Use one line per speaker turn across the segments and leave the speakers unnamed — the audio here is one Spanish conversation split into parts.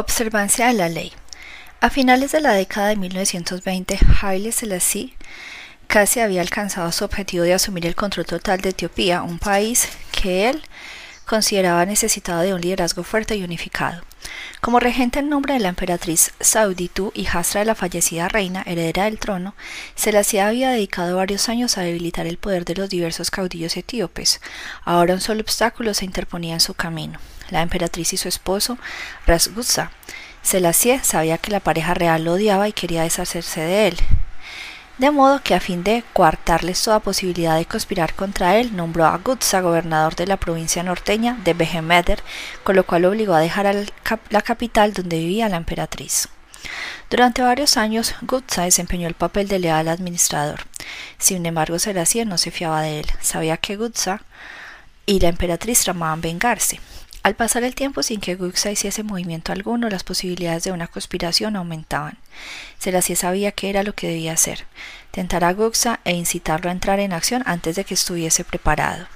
Observancia de la ley. A finales de la década de 1920, Haile Selassie casi había alcanzado su objetivo de asumir el control total de Etiopía, un país que él consideraba necesitado de un liderazgo fuerte y unificado. Como regente en nombre de la emperatriz Sauditu, hijastra de la fallecida reina, heredera del trono, Selassie había dedicado varios años a debilitar el poder de los diversos caudillos etíopes. Ahora un solo obstáculo se interponía en su camino, la emperatriz y su esposo, Rasgutsa. Selassie sabía que la pareja real lo odiaba y quería deshacerse de él de modo que a fin de coartarles toda posibilidad de conspirar contra él, nombró a Gutsa gobernador de la provincia norteña de Behemeder, con lo cual obligó a dejar la capital donde vivía la emperatriz. Durante varios años, Gutsa desempeñó el papel de leal administrador. Sin embargo, Selassie no se fiaba de él. Sabía que Gutsa y la emperatriz tramaban vengarse. Al pasar el tiempo sin que Guxa hiciese movimiento alguno, las posibilidades de una conspiración aumentaban. Selassie sabía que era lo que debía hacer, tentar a Guxa e incitarlo a entrar en acción antes de que estuviese preparado.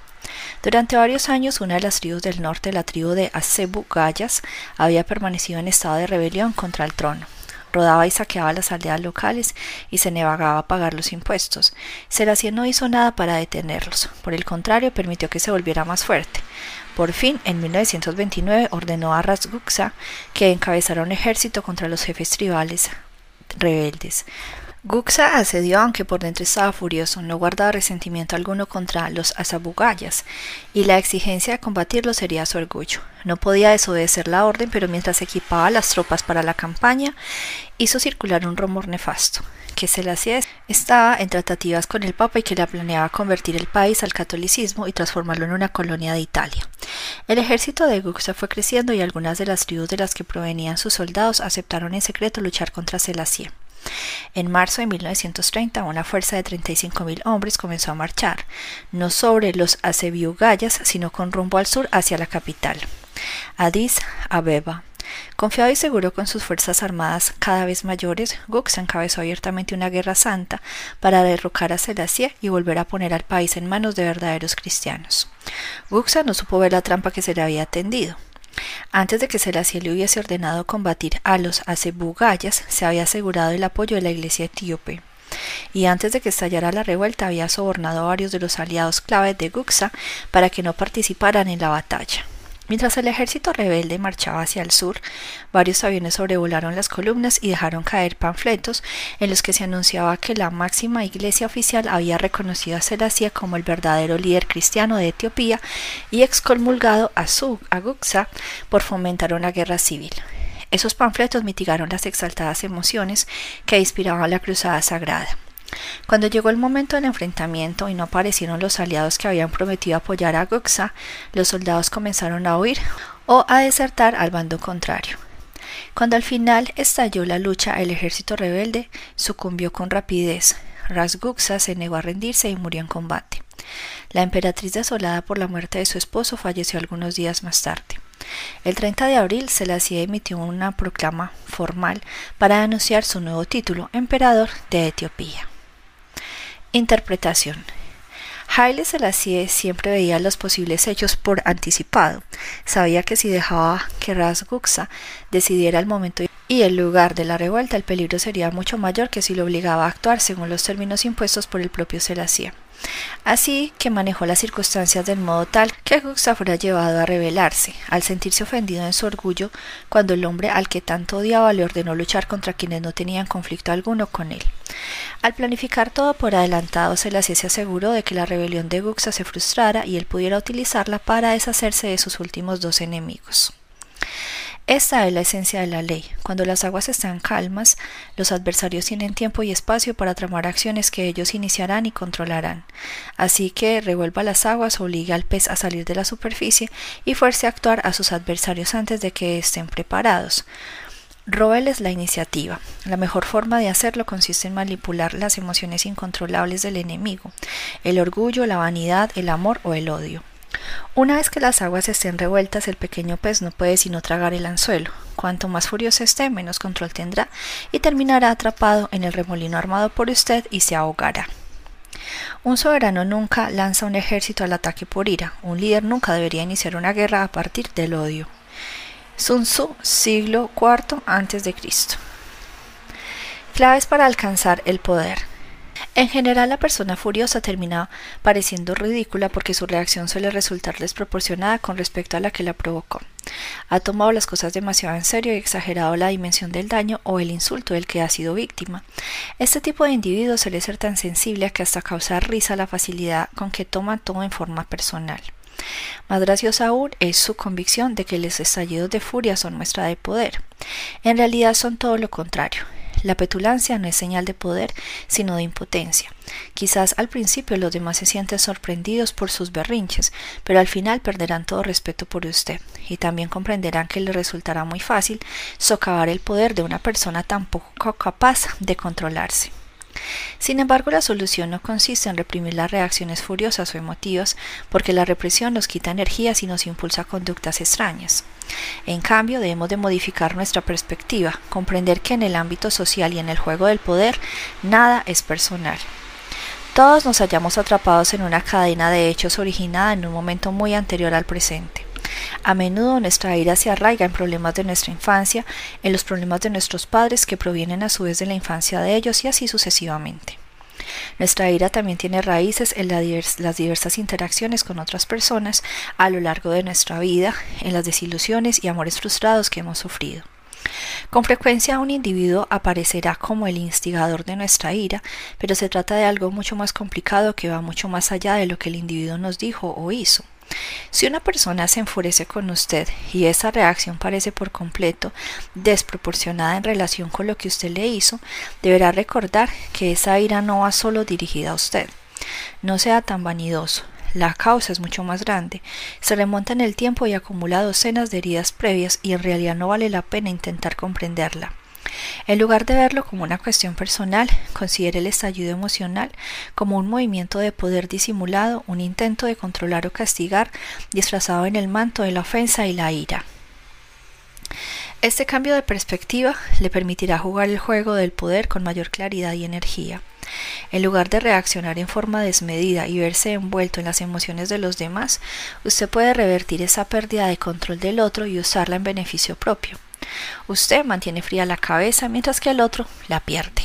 Durante varios años, una de las tribus del norte, la tribu de Asebu Gayas, había permanecido en estado de rebelión contra el trono rodaba y saqueaba las aldeas locales y se negaba a pagar los impuestos. Selassie no hizo nada para detenerlos, por el contrario, permitió que se volviera más fuerte. Por fin, en 1929 ordenó a Razguksa que encabezara un ejército contra los jefes tribales rebeldes. Guksa accedió aunque por dentro estaba furioso, no guardaba resentimiento alguno contra los azabugayas, y la exigencia de combatirlos sería su orgullo. No podía desobedecer la orden, pero mientras equipaba las tropas para la campaña, hizo circular un rumor nefasto, que se hacía estaba en tratativas con el Papa y que la planeaba convertir el país al catolicismo y transformarlo en una colonia de Italia. El ejército de Guksa fue creciendo y algunas de las tribus de las que provenían sus soldados aceptaron en secreto luchar contra Selassie. En marzo de 1930, una fuerza de 35.000 hombres comenzó a marchar, no sobre los Asebiugayas, sino con rumbo al sur hacia la capital, Addis Abeba. Confiado y seguro con sus fuerzas armadas cada vez mayores, Gux encabezó abiertamente una guerra santa para derrocar a Selassie y volver a poner al país en manos de verdaderos cristianos. Guxa no supo ver la trampa que se le había tendido. Antes de que Selassie le hubiese ordenado combatir a los Acebugayas, se había asegurado el apoyo de la iglesia etíope. Y antes de que estallara la revuelta, había sobornado a varios de los aliados clave de Guxa para que no participaran en la batalla. Mientras el ejército rebelde marchaba hacia el sur, varios aviones sobrevolaron las columnas y dejaron caer panfletos en los que se anunciaba que la máxima iglesia oficial había reconocido a Selassie como el verdadero líder cristiano de Etiopía y excomulgado a su Guxa por fomentar una guerra civil. Esos panfletos mitigaron las exaltadas emociones que inspiraban la cruzada sagrada. Cuando llegó el momento del enfrentamiento y no aparecieron los aliados que habían prometido apoyar a Goxa, los soldados comenzaron a huir o a desertar al bando contrario. Cuando al final estalló la lucha, el ejército rebelde sucumbió con rapidez. Rasguxa se negó a rendirse y murió en combate. La emperatriz desolada por la muerte de su esposo falleció algunos días más tarde. El 30 de abril Selassie emitió una proclama formal para anunciar su nuevo título, emperador de Etiopía. Interpretación. Haile Selassie siempre veía los posibles hechos por anticipado. Sabía que si dejaba que Rasguksa decidiera el momento y el lugar de la revuelta, el peligro sería mucho mayor que si lo obligaba a actuar según los términos impuestos por el propio Selassie. Así que manejó las circunstancias del modo tal que Guxa fuera llevado a rebelarse, al sentirse ofendido en su orgullo, cuando el hombre al que tanto odiaba le ordenó luchar contra quienes no tenían conflicto alguno con él. Al planificar todo por adelantado, Selassie se aseguró de que la rebelión de Guxa se frustrara y él pudiera utilizarla para deshacerse de sus últimos dos enemigos. Esta es la esencia de la ley. Cuando las aguas están calmas, los adversarios tienen tiempo y espacio para tramar acciones que ellos iniciarán y controlarán. Así que revuelva las aguas, obliga al pez a salir de la superficie y fuerce a actuar a sus adversarios antes de que estén preparados. Róbeles la iniciativa. La mejor forma de hacerlo consiste en manipular las emociones incontrolables del enemigo, el orgullo, la vanidad, el amor o el odio. Una vez que las aguas estén revueltas, el pequeño pez no puede sino tragar el anzuelo. Cuanto más furioso esté, menos control tendrá y terminará atrapado en el remolino armado por usted y se ahogará. Un soberano nunca lanza un ejército al ataque por ira. Un líder nunca debería iniciar una guerra a partir del odio. Sun Tzu, siglo IV a.C. Claves para alcanzar el poder. En general, la persona furiosa termina pareciendo ridícula porque su reacción suele resultar desproporcionada con respecto a la que la provocó. Ha tomado las cosas demasiado en serio y exagerado la dimensión del daño o el insulto del que ha sido víctima. Este tipo de individuo suele ser tan sensible que hasta causa risa la facilidad con que toma todo en forma personal. Más graciosa aún es su convicción de que los estallidos de furia son muestra de poder. En realidad son todo lo contrario. La petulancia no es señal de poder, sino de impotencia. Quizás al principio los demás se sienten sorprendidos por sus berrinches, pero al final perderán todo respeto por usted, y también comprenderán que le resultará muy fácil socavar el poder de una persona tan poco capaz de controlarse. Sin embargo, la solución no consiste en reprimir las reacciones furiosas o emotivas, porque la represión nos quita energías y nos impulsa conductas extrañas. En cambio, debemos de modificar nuestra perspectiva, comprender que en el ámbito social y en el juego del poder, nada es personal. Todos nos hallamos atrapados en una cadena de hechos originada en un momento muy anterior al presente. A menudo nuestra ira se arraiga en problemas de nuestra infancia, en los problemas de nuestros padres que provienen a su vez de la infancia de ellos y así sucesivamente. Nuestra ira también tiene raíces en las diversas interacciones con otras personas a lo largo de nuestra vida, en las desilusiones y amores frustrados que hemos sufrido. Con frecuencia un individuo aparecerá como el instigador de nuestra ira, pero se trata de algo mucho más complicado que va mucho más allá de lo que el individuo nos dijo o hizo. Si una persona se enfurece con usted y esa reacción parece por completo desproporcionada en relación con lo que usted le hizo, deberá recordar que esa ira no va solo dirigida a usted. No sea tan vanidoso. La causa es mucho más grande, se remonta en el tiempo y acumula docenas de heridas previas y en realidad no vale la pena intentar comprenderla. En lugar de verlo como una cuestión personal, considere el estallido emocional como un movimiento de poder disimulado, un intento de controlar o castigar disfrazado en el manto de la ofensa y la ira. Este cambio de perspectiva le permitirá jugar el juego del poder con mayor claridad y energía. En lugar de reaccionar en forma desmedida y verse envuelto en las emociones de los demás, usted puede revertir esa pérdida de control del otro y usarla en beneficio propio. Usted mantiene fría la cabeza mientras que el otro la pierde.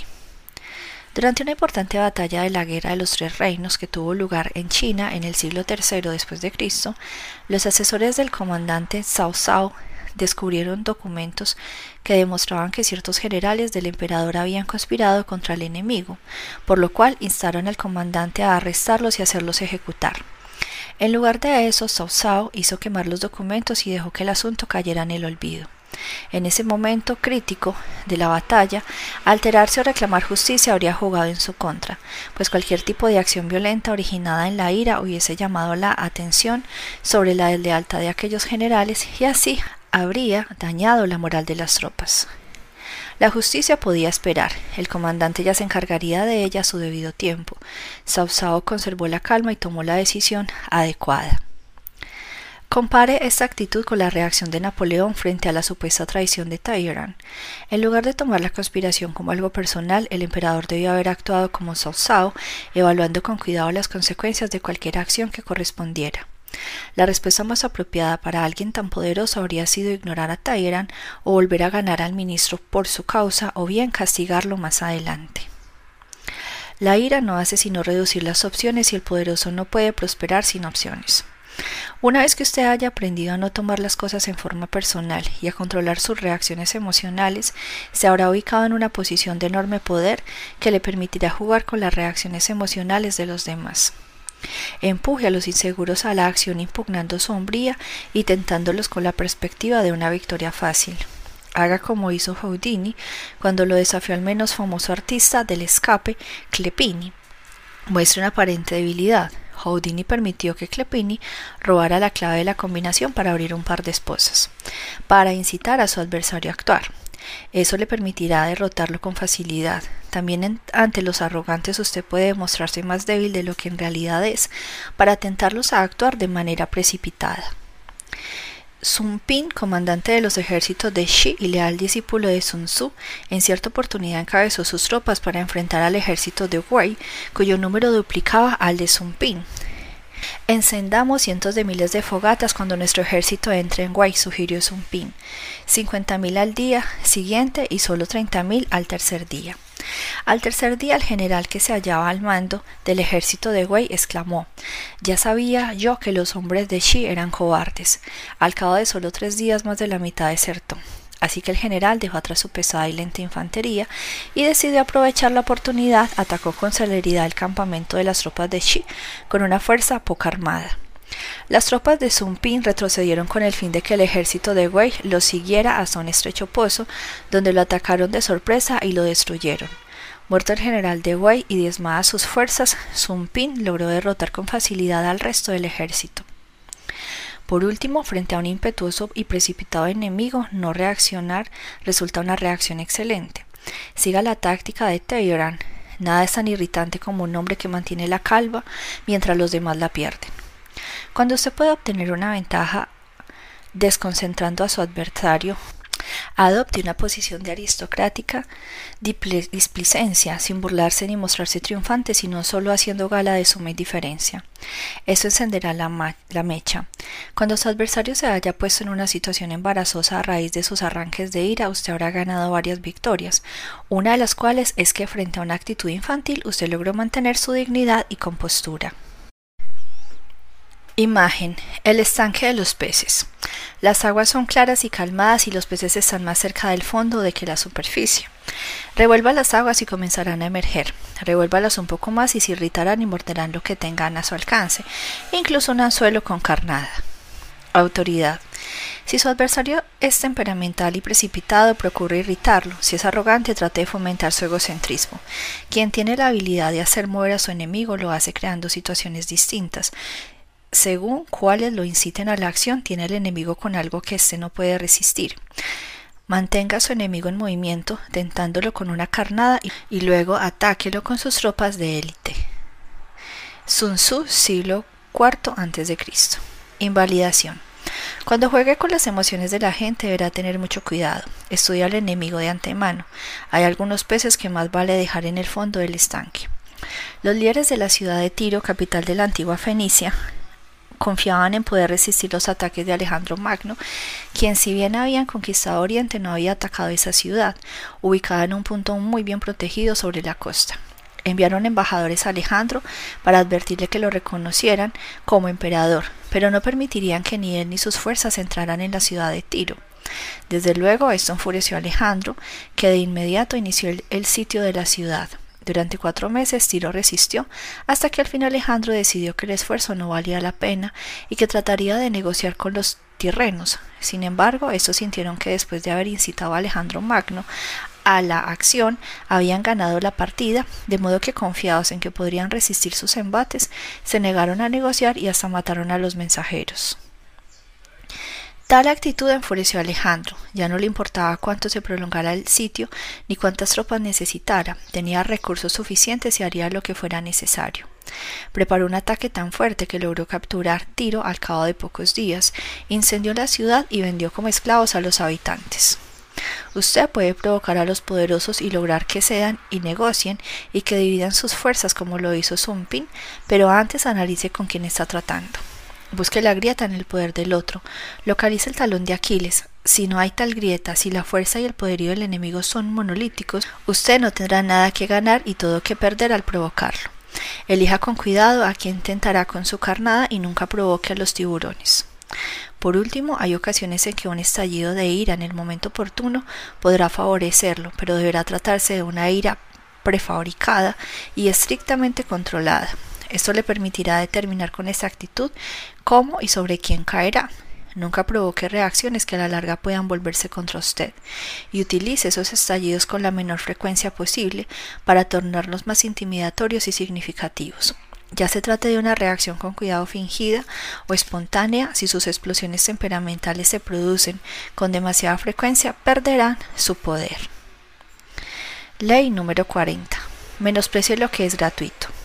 Durante una importante batalla de la Guerra de los Tres Reinos que tuvo lugar en China en el siglo III después de Cristo, los asesores del comandante Cao Cao descubrieron documentos que demostraban que ciertos generales del emperador habían conspirado contra el enemigo, por lo cual instaron al comandante a arrestarlos y hacerlos ejecutar. En lugar de eso, Cao Cao hizo quemar los documentos y dejó que el asunto cayera en el olvido. En ese momento crítico de la batalla, alterarse o reclamar justicia habría jugado en su contra, pues cualquier tipo de acción violenta originada en la ira hubiese llamado la atención sobre la deslealtad de aquellos generales y así habría dañado la moral de las tropas. La justicia podía esperar, el comandante ya se encargaría de ella a su debido tiempo. Sao conservó la calma y tomó la decisión adecuada. Compare esta actitud con la reacción de Napoleón frente a la supuesta traición de Talleyrand. En lugar de tomar la conspiración como algo personal, el emperador debió haber actuado como Sao evaluando con cuidado las consecuencias de cualquier acción que correspondiera. La respuesta más apropiada para alguien tan poderoso habría sido ignorar a Talleyrand o volver a ganar al ministro por su causa o bien castigarlo más adelante. La ira no hace sino reducir las opciones y el poderoso no puede prosperar sin opciones. Una vez que usted haya aprendido a no tomar las cosas en forma personal y a controlar sus reacciones emocionales, se habrá ubicado en una posición de enorme poder que le permitirá jugar con las reacciones emocionales de los demás. Empuje a los inseguros a la acción impugnando sombría y tentándolos con la perspectiva de una victoria fácil. Haga como hizo Houdini cuando lo desafió al menos famoso artista del escape, Clepini. Muestre una aparente debilidad, Houdini permitió que Clepini robara la clave de la combinación para abrir un par de esposas, para incitar a su adversario a actuar. Eso le permitirá derrotarlo con facilidad. También ante los arrogantes usted puede mostrarse más débil de lo que en realidad es, para tentarlos a actuar de manera precipitada. Sun Pin, comandante de los ejércitos de Shi y leal discípulo de Sun Tzu, en cierta oportunidad encabezó sus tropas para enfrentar al ejército de Wei, cuyo número duplicaba al de Sun Pin. Encendamos cientos de miles de fogatas cuando nuestro ejército entre en Guay, sugirió Pin. Cincuenta mil al día siguiente y solo treinta mil al tercer día. Al tercer día el general que se hallaba al mando del ejército de Wei exclamó Ya sabía yo que los hombres de Xi eran cobardes. Al cabo de solo tres días más de la mitad desertó. Así que el general dejó atrás su pesada y lenta infantería y decidió aprovechar la oportunidad, atacó con celeridad el campamento de las tropas de Xi con una fuerza poco armada. Las tropas de Sun Pin retrocedieron con el fin de que el ejército de Wei lo siguiera hasta un estrecho pozo, donde lo atacaron de sorpresa y lo destruyeron. Muerto el general de Wei y diezmadas sus fuerzas, Sun Pin logró derrotar con facilidad al resto del ejército. Por último, frente a un impetuoso y precipitado enemigo, no reaccionar resulta una reacción excelente. Siga la táctica de Teheran. Nada es tan irritante como un hombre que mantiene la calva mientras los demás la pierden. Cuando usted puede obtener una ventaja desconcentrando a su adversario, adopte una posición de aristocrática displicencia, sin burlarse ni mostrarse triunfante, sino solo haciendo gala de suma indiferencia. Eso encenderá la, la mecha. Cuando su adversario se haya puesto en una situación embarazosa a raíz de sus arranques de ira, usted habrá ganado varias victorias, una de las cuales es que frente a una actitud infantil usted logró mantener su dignidad y compostura. Imagen. El estanque de los peces. Las aguas son claras y calmadas y los peces están más cerca del fondo de que la superficie. Revuelva las aguas y comenzarán a emerger. Revuélvalas un poco más y se irritarán y morderán lo que tengan a su alcance, incluso un anzuelo con carnada. Autoridad. Si su adversario es temperamental y precipitado, procure irritarlo. Si es arrogante, trate de fomentar su egocentrismo. Quien tiene la habilidad de hacer mover a su enemigo lo hace creando situaciones distintas según cuáles lo inciten a la acción, tiene el enemigo con algo que éste no puede resistir. Mantenga a su enemigo en movimiento, tentándolo con una carnada y, luego atáquelo con sus tropas de élite. Sun Tzu, siglo IV a.C. Invalidación. Cuando juegue con las emociones de la gente deberá tener mucho cuidado. Estudia al enemigo de antemano. Hay algunos peces que más vale dejar en el fondo del estanque. Los líderes de la ciudad de Tiro, capital de la antigua Fenicia, confiaban en poder resistir los ataques de Alejandro Magno, quien si bien habían conquistado Oriente no había atacado esa ciudad, ubicada en un punto muy bien protegido sobre la costa. Enviaron embajadores a Alejandro para advertirle que lo reconocieran como emperador, pero no permitirían que ni él ni sus fuerzas entraran en la ciudad de Tiro. Desde luego esto enfureció a Alejandro, que de inmediato inició el sitio de la ciudad. Durante cuatro meses Tiro resistió, hasta que al fin Alejandro decidió que el esfuerzo no valía la pena y que trataría de negociar con los tirrenos. Sin embargo, estos sintieron que después de haber incitado a Alejandro Magno a la acción, habían ganado la partida, de modo que confiados en que podrían resistir sus embates, se negaron a negociar y hasta mataron a los mensajeros. Tal actitud enfureció a Alejandro. Ya no le importaba cuánto se prolongara el sitio ni cuántas tropas necesitara. Tenía recursos suficientes y haría lo que fuera necesario. Preparó un ataque tan fuerte que logró capturar Tiro al cabo de pocos días, incendió la ciudad y vendió como esclavos a los habitantes. Usted puede provocar a los poderosos y lograr que cedan y negocien y que dividan sus fuerzas como lo hizo Zumpin, pero antes analice con quién está tratando. Busque la grieta en el poder del otro. Localice el talón de Aquiles. Si no hay tal grieta, si la fuerza y el poderío del enemigo son monolíticos, usted no tendrá nada que ganar y todo que perder al provocarlo. Elija con cuidado a quien tentará con su carnada y nunca provoque a los tiburones. Por último, hay ocasiones en que un estallido de ira en el momento oportuno podrá favorecerlo, pero deberá tratarse de una ira prefabricada y estrictamente controlada. Esto le permitirá determinar con exactitud cómo y sobre quién caerá. Nunca provoque reacciones que a la larga puedan volverse contra usted y utilice esos estallidos con la menor frecuencia posible para tornarlos más intimidatorios y significativos. Ya se trate de una reacción con cuidado fingida o espontánea, si sus explosiones temperamentales se producen con demasiada frecuencia, perderán su poder. Ley número 40. Menosprecie lo que es gratuito.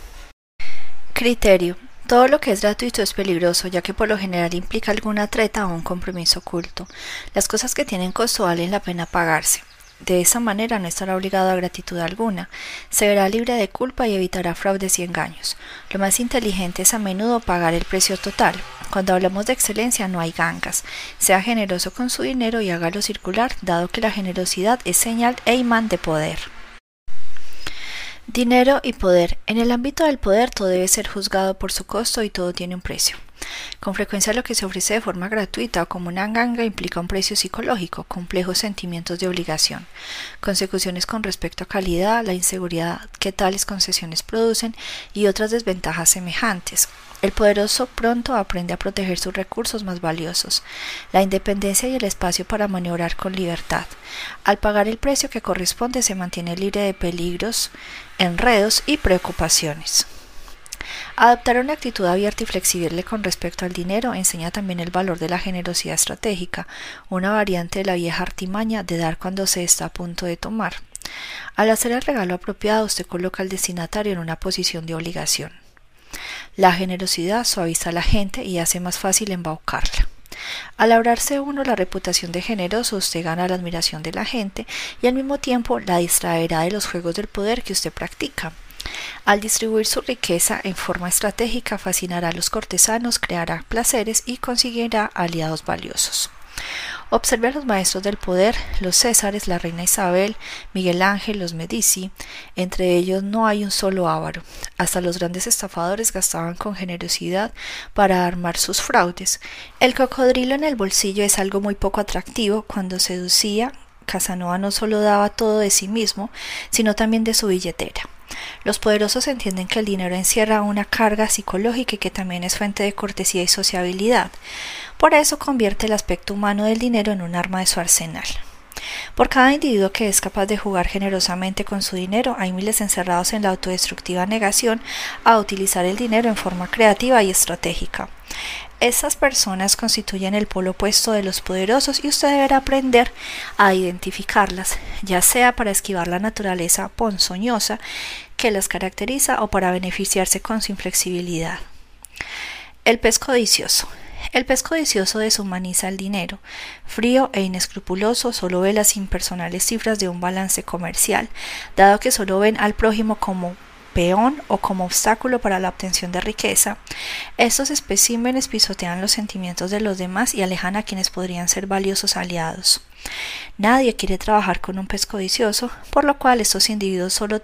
Criterio. Todo lo que es gratuito es peligroso, ya que por lo general implica alguna treta o un compromiso oculto. Las cosas que tienen costo valen la pena pagarse. De esa manera no estará obligado a gratitud alguna, se verá libre de culpa y evitará fraudes y engaños. Lo más inteligente es a menudo pagar el precio total. Cuando hablamos de excelencia no hay gangas. Sea generoso con su dinero y hágalo circular, dado que la generosidad es señal e imán de poder. Dinero y poder. En el ámbito del poder todo debe ser juzgado por su costo y todo tiene un precio. Con frecuencia lo que se ofrece de forma gratuita o como una ganga implica un precio psicológico, complejos sentimientos de obligación, consecuciones con respecto a calidad, la inseguridad que tales concesiones producen y otras desventajas semejantes. El poderoso pronto aprende a proteger sus recursos más valiosos, la independencia y el espacio para maniobrar con libertad. Al pagar el precio que corresponde se mantiene libre de peligros, enredos y preocupaciones. Adoptar una actitud abierta y flexible con respecto al dinero enseña también el valor de la generosidad estratégica, una variante de la vieja artimaña de dar cuando se está a punto de tomar. Al hacer el regalo apropiado, usted coloca al destinatario en una posición de obligación. La generosidad suaviza a la gente y hace más fácil embaucarla. Al labrarse uno la reputación de generoso, usted gana la admiración de la gente y al mismo tiempo la distraerá de los juegos del poder que usted practica. Al distribuir su riqueza en forma estratégica, fascinará a los cortesanos, creará placeres y conseguirá aliados valiosos. Observe a los maestros del poder, los Césares, la reina Isabel, Miguel Ángel, los Medici. Entre ellos no hay un solo avaro. Hasta los grandes estafadores gastaban con generosidad para armar sus fraudes. El cocodrilo en el bolsillo es algo muy poco atractivo cuando seducía. Casanova no solo daba todo de sí mismo, sino también de su billetera. Los poderosos entienden que el dinero encierra una carga psicológica y que también es fuente de cortesía y sociabilidad. Por eso convierte el aspecto humano del dinero en un arma de su arsenal. Por cada individuo que es capaz de jugar generosamente con su dinero, hay miles encerrados en la autodestructiva negación a utilizar el dinero en forma creativa y estratégica. Esas personas constituyen el polo opuesto de los poderosos y usted deberá aprender a identificarlas, ya sea para esquivar la naturaleza ponzoñosa que las caracteriza o para beneficiarse con su inflexibilidad. El pez codicioso. El pez codicioso deshumaniza el dinero. Frío e inescrupuloso, solo ve las impersonales cifras de un balance comercial, dado que solo ven al prójimo como peón o como obstáculo para la obtención de riqueza, estos especímenes pisotean los sentimientos de los demás y alejan a quienes podrían ser valiosos aliados. Nadie quiere trabajar con un pez codicioso, por lo cual estos individuos solo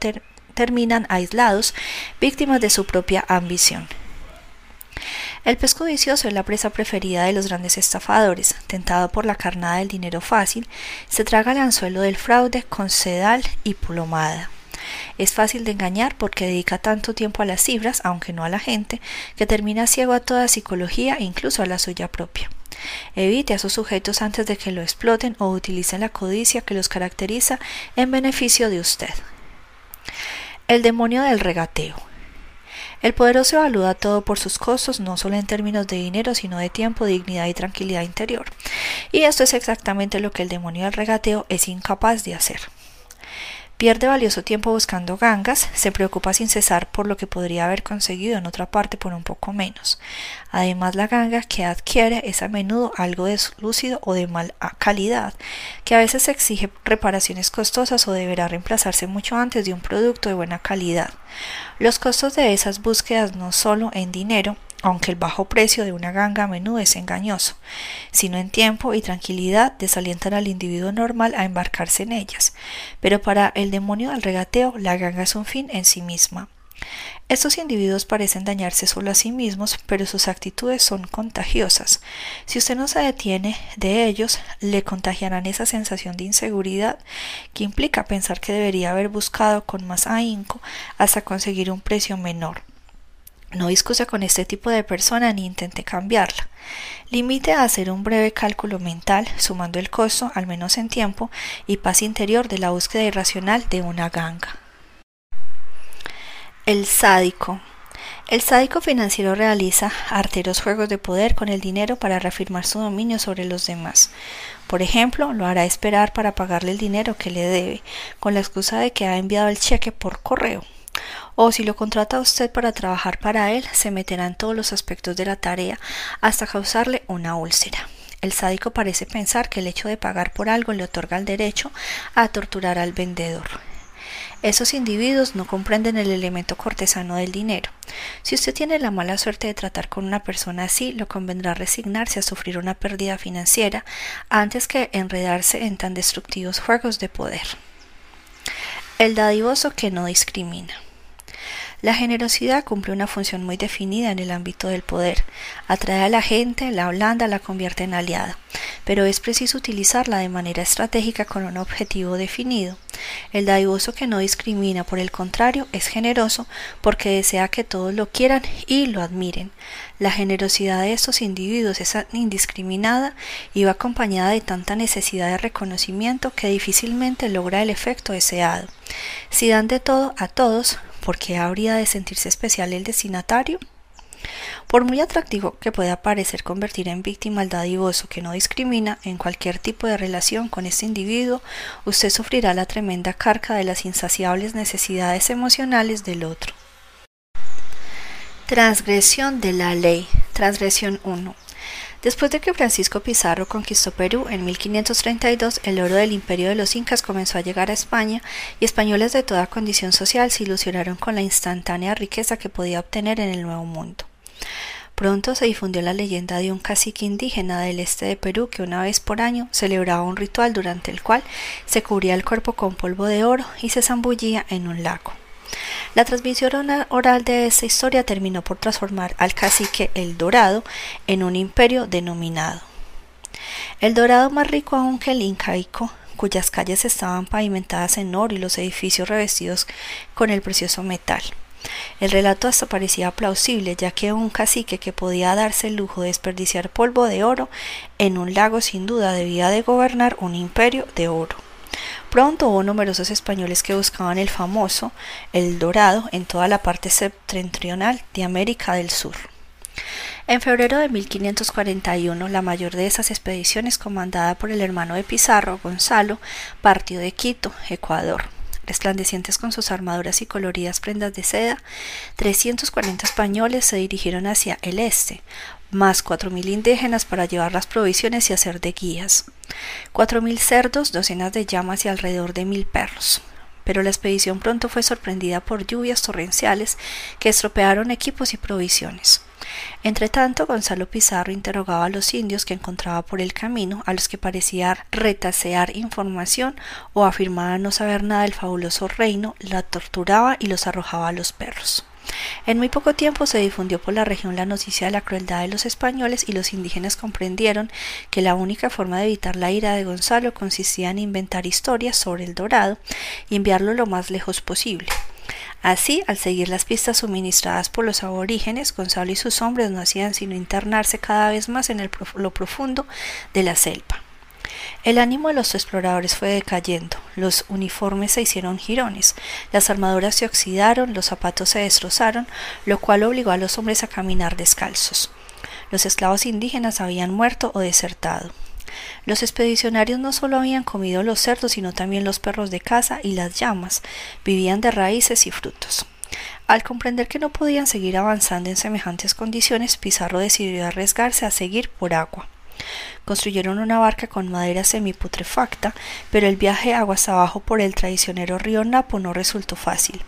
terminan aislados, víctimas de su propia ambición. El pez codicioso es la presa preferida de los grandes estafadores. Tentado por la carnada del dinero fácil, se traga el anzuelo del fraude con sedal y plomada. Es fácil de engañar porque dedica tanto tiempo a las cifras, aunque no a la gente, que termina ciego a toda psicología, incluso a la suya propia. Evite a esos sujetos antes de que lo exploten o utilicen la codicia que los caracteriza en beneficio de usted. El demonio del regateo. El poderoso evalúa todo por sus costos, no solo en términos de dinero, sino de tiempo, dignidad y tranquilidad interior. Y esto es exactamente lo que el demonio del regateo es incapaz de hacer. Pierde valioso tiempo buscando gangas, se preocupa sin cesar por lo que podría haber conseguido en otra parte por un poco menos. Además, la ganga que adquiere es a menudo algo deslúcido o de mala calidad, que a veces exige reparaciones costosas o deberá reemplazarse mucho antes de un producto de buena calidad. Los costos de esas búsquedas no solo en dinero, aunque el bajo precio de una ganga a menudo es engañoso, sino en tiempo y tranquilidad desalientan al individuo normal a embarcarse en ellas. Pero para el demonio del regateo, la ganga es un fin en sí misma. Estos individuos parecen dañarse solo a sí mismos, pero sus actitudes son contagiosas. Si usted no se detiene de ellos, le contagiarán esa sensación de inseguridad que implica pensar que debería haber buscado con más ahínco hasta conseguir un precio menor. No discuta con este tipo de persona ni intente cambiarla. Limite a hacer un breve cálculo mental, sumando el costo, al menos en tiempo, y paz interior de la búsqueda irracional de una ganga. El sádico. El sádico financiero realiza arteros juegos de poder con el dinero para reafirmar su dominio sobre los demás. Por ejemplo, lo hará esperar para pagarle el dinero que le debe, con la excusa de que ha enviado el cheque por correo o si lo contrata usted para trabajar para él, se meterá en todos los aspectos de la tarea hasta causarle una úlcera. El sádico parece pensar que el hecho de pagar por algo le otorga el derecho a torturar al vendedor. Esos individuos no comprenden el elemento cortesano del dinero. Si usted tiene la mala suerte de tratar con una persona así, lo convendrá resignarse a sufrir una pérdida financiera antes que enredarse en tan destructivos juegos de poder. El dadivoso que no discrimina. La generosidad cumple una función muy definida en el ámbito del poder. Atrae a la gente, la blanda, la convierte en aliada. Pero es preciso utilizarla de manera estratégica con un objetivo definido. El dadivoso que no discrimina, por el contrario, es generoso porque desea que todos lo quieran y lo admiren. La generosidad de estos individuos es indiscriminada y va acompañada de tanta necesidad de reconocimiento que difícilmente logra el efecto deseado. Si dan de todo a todos, ¿por qué habría de sentirse especial el destinatario? Por muy atractivo que pueda parecer convertir en víctima al dadivoso que no discrimina en cualquier tipo de relación con este individuo, usted sufrirá la tremenda carga de las insaciables necesidades emocionales del otro. Transgresión de la ley. Transgresión 1. Después de que Francisco Pizarro conquistó Perú en 1532, el oro del imperio de los incas comenzó a llegar a España y españoles de toda condición social se ilusionaron con la instantánea riqueza que podía obtener en el Nuevo Mundo. Pronto se difundió la leyenda de un cacique indígena del este de Perú que una vez por año celebraba un ritual durante el cual se cubría el cuerpo con polvo de oro y se zambullía en un lago. La transmisión oral de esta historia terminó por transformar al cacique El Dorado en un imperio denominado El Dorado más rico aún que el incaico, cuyas calles estaban pavimentadas en oro y los edificios revestidos con el precioso metal. El relato hasta parecía plausible, ya que un cacique que podía darse el lujo de desperdiciar polvo de oro en un lago sin duda debía de gobernar un imperio de oro. Pronto hubo numerosos españoles que buscaban el famoso El Dorado en toda la parte septentrional de América del Sur. En febrero de 1541, la mayor de esas expediciones, comandada por el hermano de Pizarro, Gonzalo, partió de Quito, Ecuador. Resplandecientes con sus armaduras y coloridas prendas de seda, 340 españoles se dirigieron hacia el este, más cuatro mil indígenas para llevar las provisiones y hacer de guías, cuatro mil cerdos, docenas de llamas y alrededor de mil perros. Pero la expedición pronto fue sorprendida por lluvias torrenciales que estropearon equipos y provisiones. Entretanto, Gonzalo Pizarro interrogaba a los indios que encontraba por el camino, a los que parecía retasear información o afirmaba no saber nada del fabuloso reino, la torturaba y los arrojaba a los perros. En muy poco tiempo se difundió por la región la noticia de la crueldad de los españoles y los indígenas comprendieron que la única forma de evitar la ira de Gonzalo consistía en inventar historias sobre el dorado y enviarlo lo más lejos posible. Así, al seguir las pistas suministradas por los aborígenes, Gonzalo y sus hombres no hacían sino internarse cada vez más en lo profundo de la selva. El ánimo de los exploradores fue decayendo, los uniformes se hicieron jirones, las armaduras se oxidaron, los zapatos se destrozaron, lo cual obligó a los hombres a caminar descalzos. Los esclavos indígenas habían muerto o desertado. Los expedicionarios no solo habían comido los cerdos, sino también los perros de caza y las llamas, vivían de raíces y frutos. Al comprender que no podían seguir avanzando en semejantes condiciones, Pizarro decidió arriesgarse a seguir por agua. Construyeron una barca con madera semiputrefacta, pero el viaje aguas abajo por el traicionero río Napo no resultó fácil.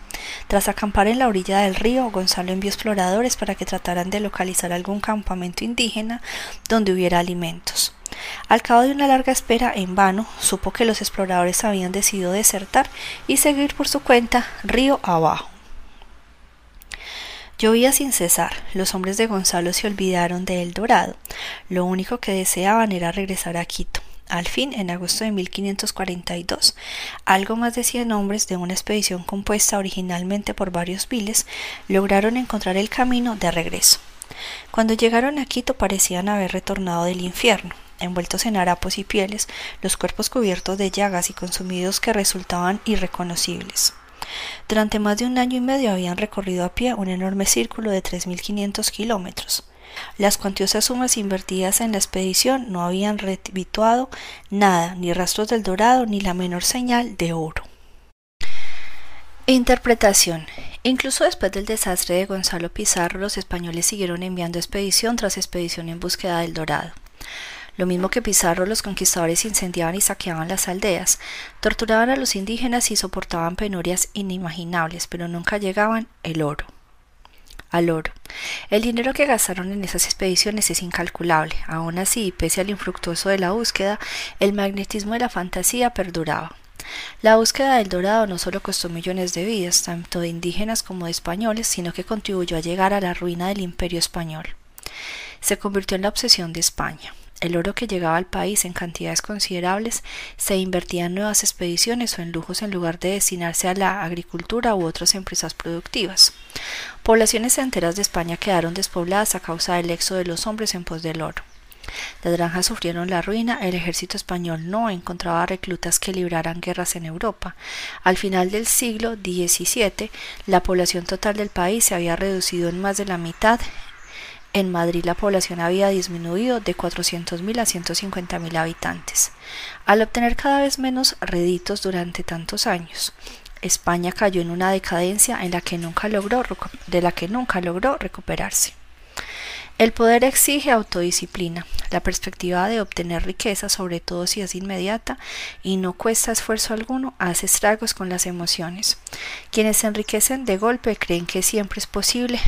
Tras acampar en la orilla del río, Gonzalo envió exploradores para que trataran de localizar algún campamento indígena donde hubiera alimentos. Al cabo de una larga espera en vano, supo que los exploradores habían decidido desertar y seguir por su cuenta río abajo. Llovía sin cesar. Los hombres de Gonzalo se olvidaron de El Dorado. Lo único que deseaban era regresar a Quito. Al fin, en agosto de 1542, algo más de cien hombres de una expedición compuesta originalmente por varios viles lograron encontrar el camino de regreso. Cuando llegaron a Quito parecían haber retornado del infierno, envueltos en harapos y pieles, los cuerpos cubiertos de llagas y consumidos que resultaban irreconocibles. Durante más de un año y medio habían recorrido a pie un enorme círculo de 3.500 kilómetros. Las cuantiosas sumas invertidas en la expedición no habían revituado nada, ni rastros del dorado, ni la menor señal de oro. Interpretación. Incluso después del desastre de Gonzalo Pizarro, los españoles siguieron enviando expedición tras expedición en búsqueda del dorado. Lo mismo que Pizarro, los conquistadores incendiaban y saqueaban las aldeas, torturaban a los indígenas y soportaban penurias inimaginables, pero nunca llegaban el oro. Al oro. El dinero que gastaron en esas expediciones es incalculable. Aún así, pese al infructuoso de la búsqueda, el magnetismo de la fantasía perduraba. La búsqueda del dorado no solo costó millones de vidas, tanto de indígenas como de españoles, sino que contribuyó a llegar a la ruina del imperio español. Se convirtió en la obsesión de España. El oro que llegaba al país en cantidades considerables se invertía en nuevas expediciones o en lujos en lugar de destinarse a la agricultura u otras empresas productivas. Poblaciones enteras de España quedaron despobladas a causa del éxodo de los hombres en pos del oro. Las granjas sufrieron la ruina, el ejército español no encontraba reclutas que libraran guerras en Europa. Al final del siglo XVII, la población total del país se había reducido en más de la mitad en Madrid la población había disminuido de 400.000 a 150.000 habitantes. Al obtener cada vez menos réditos durante tantos años, España cayó en una decadencia en la que nunca logró, de la que nunca logró recuperarse. El poder exige autodisciplina. La perspectiva de obtener riqueza, sobre todo si es inmediata y no cuesta esfuerzo alguno, hace estragos con las emociones. Quienes se enriquecen de golpe creen que siempre es posible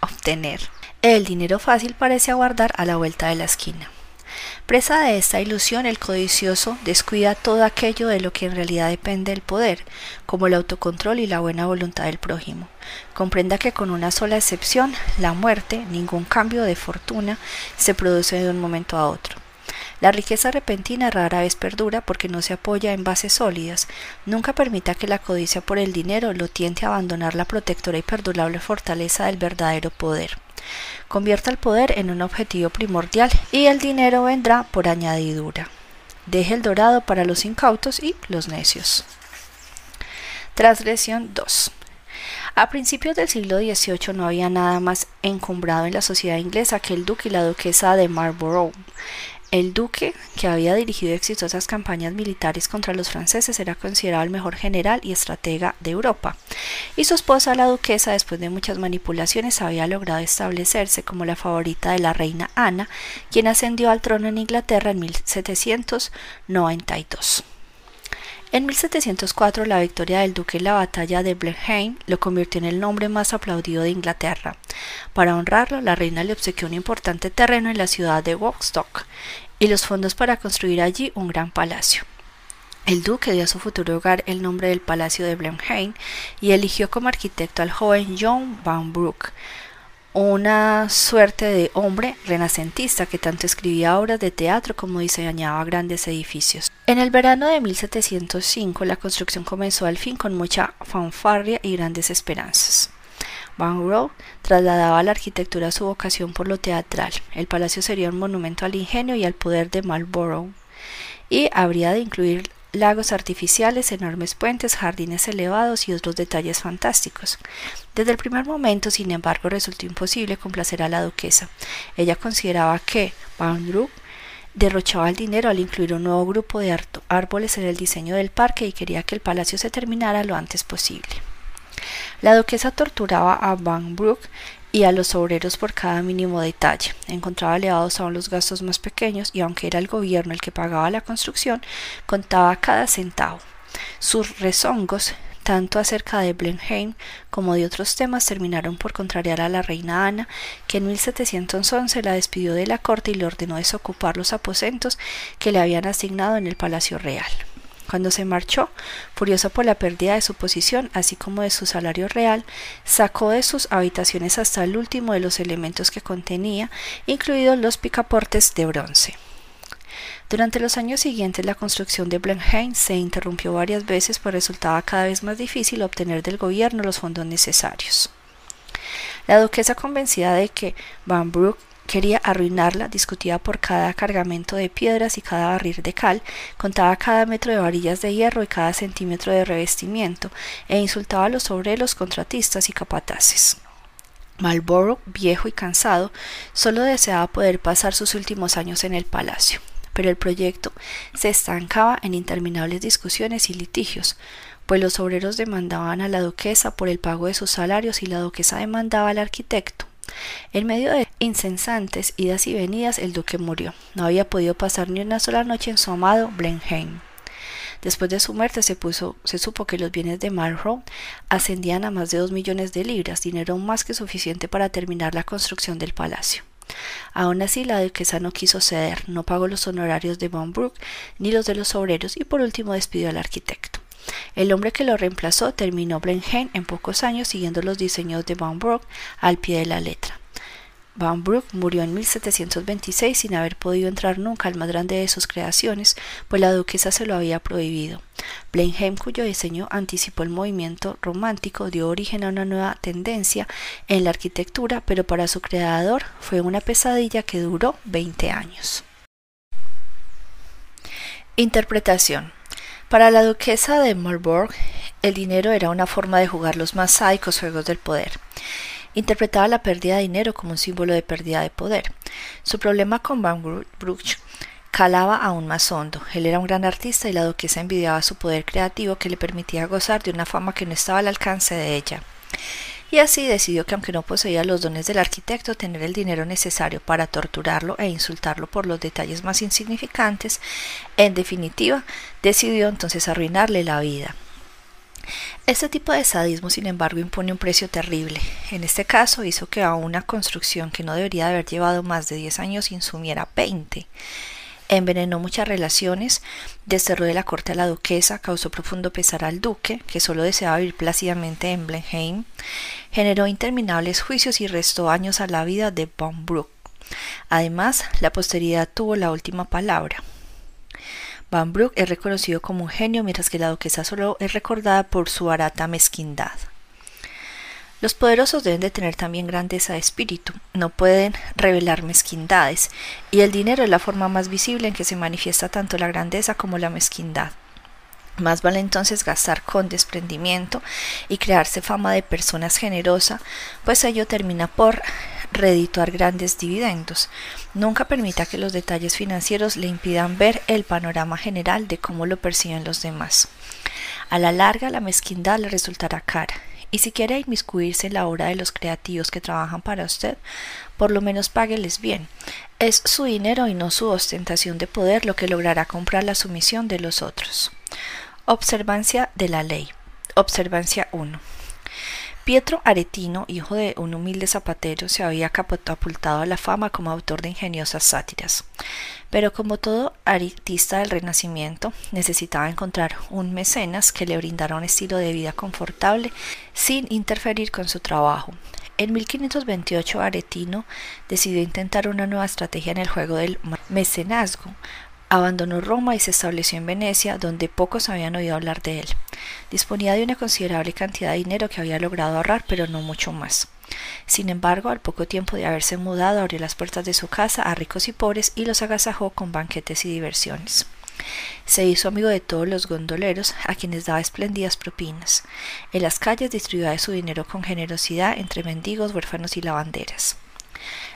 obtener. El dinero fácil parece aguardar a la vuelta de la esquina. Presa de esta ilusión, el codicioso descuida todo aquello de lo que en realidad depende del poder, como el autocontrol y la buena voluntad del prójimo. Comprenda que con una sola excepción, la muerte, ningún cambio de fortuna se produce de un momento a otro. La riqueza repentina rara vez perdura porque no se apoya en bases sólidas. Nunca permita que la codicia por el dinero lo tiente a abandonar la protectora y perdurable fortaleza del verdadero poder. Convierta el poder en un objetivo primordial y el dinero vendrá por añadidura. Deje el dorado para los incautos y los necios. Transgresión 2. A principios del siglo XVIII no había nada más encumbrado en la sociedad inglesa que el duque y la duquesa de Marlborough. El duque, que había dirigido exitosas campañas militares contra los franceses, era considerado el mejor general y estratega de Europa, y su esposa, la duquesa, después de muchas manipulaciones, había logrado establecerse como la favorita de la reina Ana, quien ascendió al trono en Inglaterra en 1792. En 1704 la victoria del duque en la batalla de Blenheim lo convirtió en el nombre más aplaudido de Inglaterra. Para honrarlo, la reina le obsequió un importante terreno en la ciudad de Woodstock y los fondos para construir allí un gran palacio. El duque dio a su futuro hogar el nombre del Palacio de Blenheim y eligió como arquitecto al joven John Van Broek, una suerte de hombre renacentista que tanto escribía obras de teatro como diseñaba grandes edificios. En el verano de 1705 la construcción comenzó al fin con mucha fanfarria y grandes esperanzas. Van Gogh trasladaba a la arquitectura su vocación por lo teatral. El palacio sería un monumento al ingenio y al poder de Marlborough y habría de incluir lagos artificiales, enormes puentes, jardines elevados y otros detalles fantásticos. Desde el primer momento, sin embargo, resultó imposible complacer a la duquesa. Ella consideraba que Van derrochaba el dinero al incluir un nuevo grupo de árboles en el diseño del parque y quería que el palacio se terminara lo antes posible. La duquesa torturaba a Van Broek y a los obreros por cada mínimo detalle. Encontraba elevados aún los gastos más pequeños y aunque era el gobierno el que pagaba la construcción, contaba cada centavo. Sus rezongos, tanto acerca de Blenheim como de otros temas, terminaron por contrariar a la reina Ana, que en 1711 la despidió de la corte y le ordenó desocupar los aposentos que le habían asignado en el Palacio Real. Cuando se marchó, furioso por la pérdida de su posición, así como de su salario real, sacó de sus habitaciones hasta el último de los elementos que contenía, incluidos los picaportes de bronce. Durante los años siguientes la construcción de Blenheim se interrumpió varias veces, pues resultaba cada vez más difícil obtener del gobierno los fondos necesarios. La duquesa convencida de que Van quería arruinarla, discutía por cada cargamento de piedras y cada barril de cal, contaba cada metro de varillas de hierro y cada centímetro de revestimiento, e insultaba a los obreros, contratistas y capataces. Marlborough, viejo y cansado, solo deseaba poder pasar sus últimos años en el palacio, pero el proyecto se estancaba en interminables discusiones y litigios, pues los obreros demandaban a la duquesa por el pago de sus salarios y la duquesa demandaba al arquitecto En medio de incesantes idas y venidas, el duque murió. No había podido pasar ni una sola noche en su amado Blenheim. Después de su muerte se, supo que los bienes de Marlborough ascendían a más de dos millones de libras, dinero más que suficiente para terminar la construcción del palacio. Aún así, la duquesa no quiso ceder, no pagó los honorarios de Von Brook ni los de los obreros y por último despidió al arquitecto. El hombre que lo reemplazó terminó Blenheim en pocos años siguiendo los diseños de Von Brook al pie de la letra. Van Broek murió en 1726 sin haber podido entrar nunca al más grande de sus creaciones, pues la duquesa se lo había prohibido. Blenheim, cuyo diseño anticipó el movimiento romántico, dio origen a una nueva tendencia en la arquitectura, pero para su creador fue una pesadilla que duró 20 años. Interpretación. Para la duquesa de Marlborough, el dinero era una forma de jugar los más sádicos juegos del poder interpretaba la pérdida de dinero como un símbolo de pérdida de poder. Su problema con Van Bruch calaba aún más hondo. Él era un gran artista y la duquesa envidiaba su poder creativo que le permitía gozar de una fama que no estaba al alcance de ella. Y así decidió que aunque no poseía los dones del arquitecto, tener el dinero necesario para torturarlo e insultarlo por los detalles más insignificantes, en definitiva, decidió entonces arruinarle la vida. Este tipo de sadismo, sin embargo, impone un precio terrible. En este caso hizo que a una construcción que no debería haber llevado más de 10 años insumiera 20. Envenenó muchas relaciones, desterró de la corte a la duquesa, causó profundo pesar al duque, que solo deseaba vivir plácidamente en Blenheim, generó interminables juicios y restó años a la vida de Von Brook. Además, la posteridad tuvo la última palabra. Van Broek es reconocido como un genio, mientras que la duquesa solo es recordada por su barata mezquindad. Los poderosos deben de tener también grandeza de espíritu, no pueden revelar mezquindades, y el dinero es la forma más visible en que se manifiesta tanto la grandeza como la mezquindad. Más vale entonces gastar con desprendimiento y crearse fama de personas generosa, pues ello termina por redituar grandes dividendos. Nunca permita que los detalles financieros le impidan ver el panorama general de cómo lo perciben los demás. A la larga la mezquindad le resultará cara, y si quiere inmiscuirse en la obra de los creativos que trabajan para usted, por lo menos págueles bien. Es su dinero y no su ostentación de poder lo que logrará comprar la sumisión de los otros. Observancia de la ley. Observancia 1. Pietro Aretino, hijo de un humilde zapatero, se había catapultado a la fama como autor de ingeniosas sátiras. Pero como todo artista del Renacimiento, necesitaba encontrar un mecenas que le brindara un estilo de vida confortable sin interferir con su trabajo. En 1528 Aretino decidió intentar una nueva estrategia en el juego del mecenazgo, Abandonó Roma y se estableció en Venecia, donde pocos habían oído hablar de él. Disponía de una considerable cantidad de dinero que había logrado ahorrar, pero no mucho más. Sin embargo, al poco tiempo de haberse mudado, abrió las puertas de su casa a ricos y pobres y los agasajó con banquetes y diversiones. Se hizo amigo de todos los gondoleros, a quienes daba espléndidas propinas. En las calles distribuyó su dinero con generosidad entre mendigos, huérfanos y lavanderas.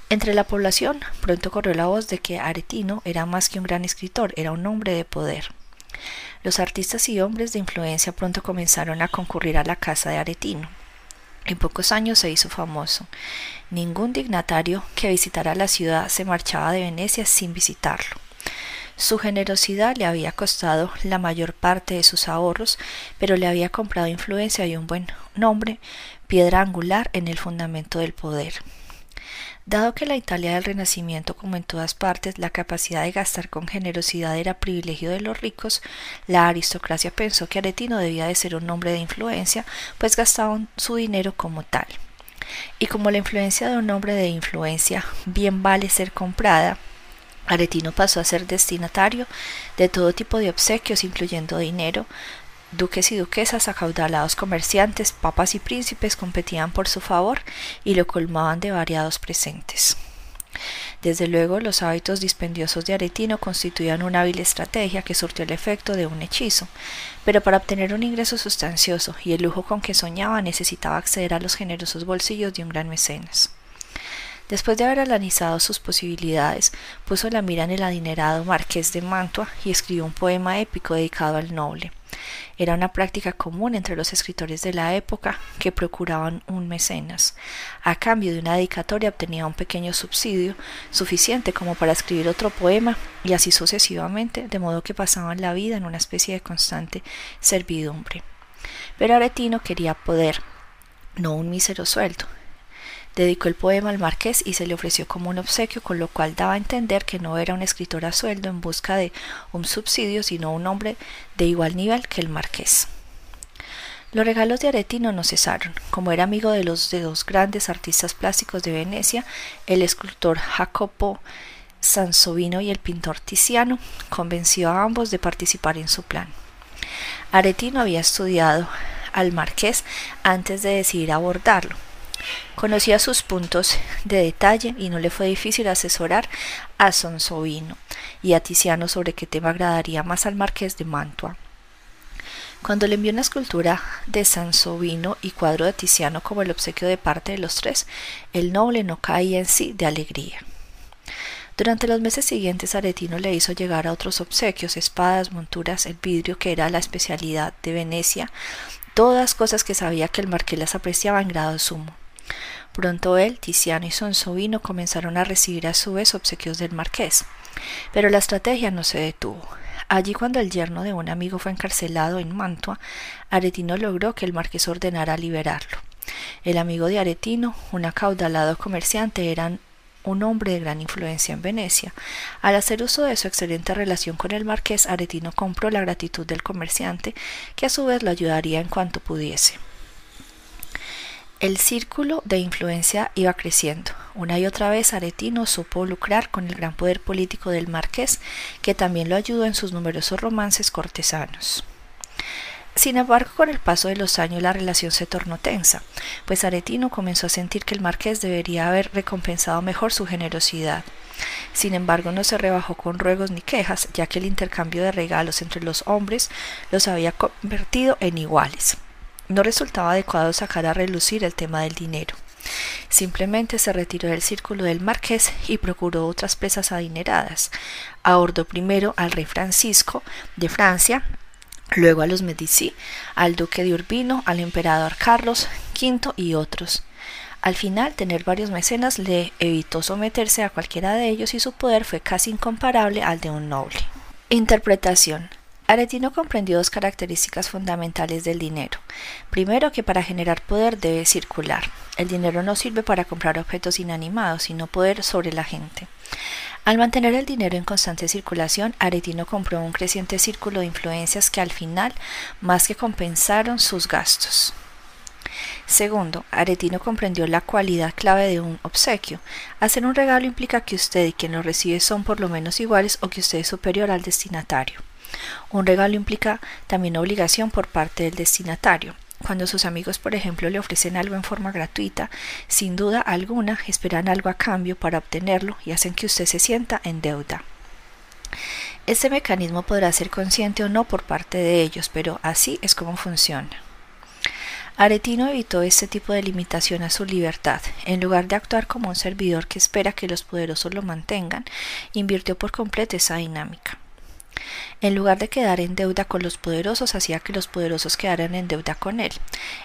Entre la población pronto corrió la voz de que Aretino era más que un gran escritor, era un hombre de poder. Los artistas y hombres de influencia pronto comenzaron a concurrir a la casa de Aretino. En pocos años se hizo famoso. Ningún dignatario que visitara la ciudad se marchaba de Venecia sin visitarlo. Su generosidad le había costado la mayor parte de sus ahorros, pero le había comprado influencia y un buen nombre, piedra angular en el fundamento del poder. Dado que la Italia del Renacimiento, como en todas partes, la capacidad de gastar con generosidad era privilegio de los ricos, la aristocracia pensó que Aretino debía de ser un hombre de influencia, pues gastaban su dinero como tal. Y como la influencia de un hombre de influencia bien vale ser comprada, Aretino pasó a ser destinatario de todo tipo de obsequios, incluyendo dinero, Duques y duquesas, acaudalados comerciantes, papas y príncipes competían por su favor y lo colmaban de variados presentes. Desde luego, los hábitos dispendiosos de Aretino constituían una hábil estrategia que surtió el efecto de un hechizo, pero para obtener un ingreso sustancioso y el lujo con que soñaba necesitaba acceder a los generosos bolsillos de un gran mecenas. Después de haber analizado sus posibilidades, puso la mira en el adinerado marqués de Mantua y escribió un poema épico dedicado al noble. Era una práctica común entre los escritores de la época que procuraban un mecenas. A cambio de una dedicatoria obtenía un pequeño subsidio, suficiente como para escribir otro poema, y así sucesivamente, de modo que pasaban la vida en una especie de constante servidumbre. Pero Aretino quería poder, no un mísero sueldo. Dedicó el poema al marqués y se le ofreció como un obsequio, con lo cual daba a entender que no era un escritor a sueldo en busca de un subsidio, sino un hombre de igual nivel que el marqués. Los regalos de Aretino no cesaron. Como era amigo de los de dos grandes artistas plásticos de Venecia, el escultor Jacopo Sansovino y el pintor Tiziano, convenció a ambos de participar en su plan. Aretino había estudiado al marqués antes de decidir abordarlo Conocía sus puntos de detalle y no le fue difícil asesorar a Sonsovino y a Tiziano sobre qué tema agradaría más al marqués de Mantua. Cuando le envió una escultura de Sansovino y cuadro de Tiziano como el obsequio de parte de los tres, el noble no caía en sí de alegría. Durante los meses siguientes Aretino le hizo llegar a otros obsequios, espadas, monturas, el vidrio que era la especialidad de Venecia, todas cosas que sabía que el marqués las apreciaba en grado sumo. Pronto él, Tiziano y Sonsovino comenzaron a recibir a su vez obsequios del marqués. Pero la estrategia no se detuvo. Allí cuando el yerno de un amigo fue encarcelado en Mantua, Aretino logró que el marqués ordenara liberarlo. El amigo de Aretino, un acaudalado comerciante, era un hombre de gran influencia en Venecia. Al hacer uso de su excelente relación con el marqués, Aretino compró la gratitud del comerciante, que a su vez lo ayudaría en cuanto pudiese. El círculo de influencia iba creciendo. Una y otra vez Aretino supo lucrar con el gran poder político del marqués, que también lo ayudó en sus numerosos romances cortesanos. Sin embargo, con el paso de los años la relación se tornó tensa, pues Aretino comenzó a sentir que el marqués debería haber recompensado mejor su generosidad. Sin embargo, no se rebajó con ruegos ni quejas, ya que el intercambio de regalos entre los hombres los había convertido en iguales. No resultaba adecuado sacar a relucir el tema del dinero. Simplemente se retiró del círculo del marqués y procuró otras presas adineradas. Ahordó primero al rey Francisco de Francia, luego a los Medici, al duque de Urbino, al emperador Carlos V y otros. Al final, tener varios mecenas le evitó someterse a cualquiera de ellos y su poder fue casi incomparable al de un noble. Interpretación. Aretino comprendió dos características fundamentales del dinero. Primero, que para generar poder debe circular. El dinero no sirve para comprar objetos inanimados, sino poder sobre la gente. Al mantener el dinero en constante circulación, Aretino compró un creciente círculo de influencias que al final más que compensaron sus gastos. Segundo, Aretino comprendió la cualidad clave de un obsequio. Hacer un regalo implica que usted y quien lo recibe son por lo menos iguales o que usted es superior al destinatario. Un regalo implica también obligación por parte del destinatario. Cuando sus amigos, por ejemplo, le ofrecen algo en forma gratuita, sin duda alguna esperan algo a cambio para obtenerlo y hacen que usted se sienta en deuda. Este mecanismo podrá ser consciente o no por parte de ellos, pero así es como funciona. Aretino evitó este tipo de limitación a su libertad. En lugar de actuar como un servidor que espera que los poderosos lo mantengan, invirtió por completo esa dinámica. En lugar de quedar en deuda con los poderosos, hacía que los poderosos quedaran en deuda con él.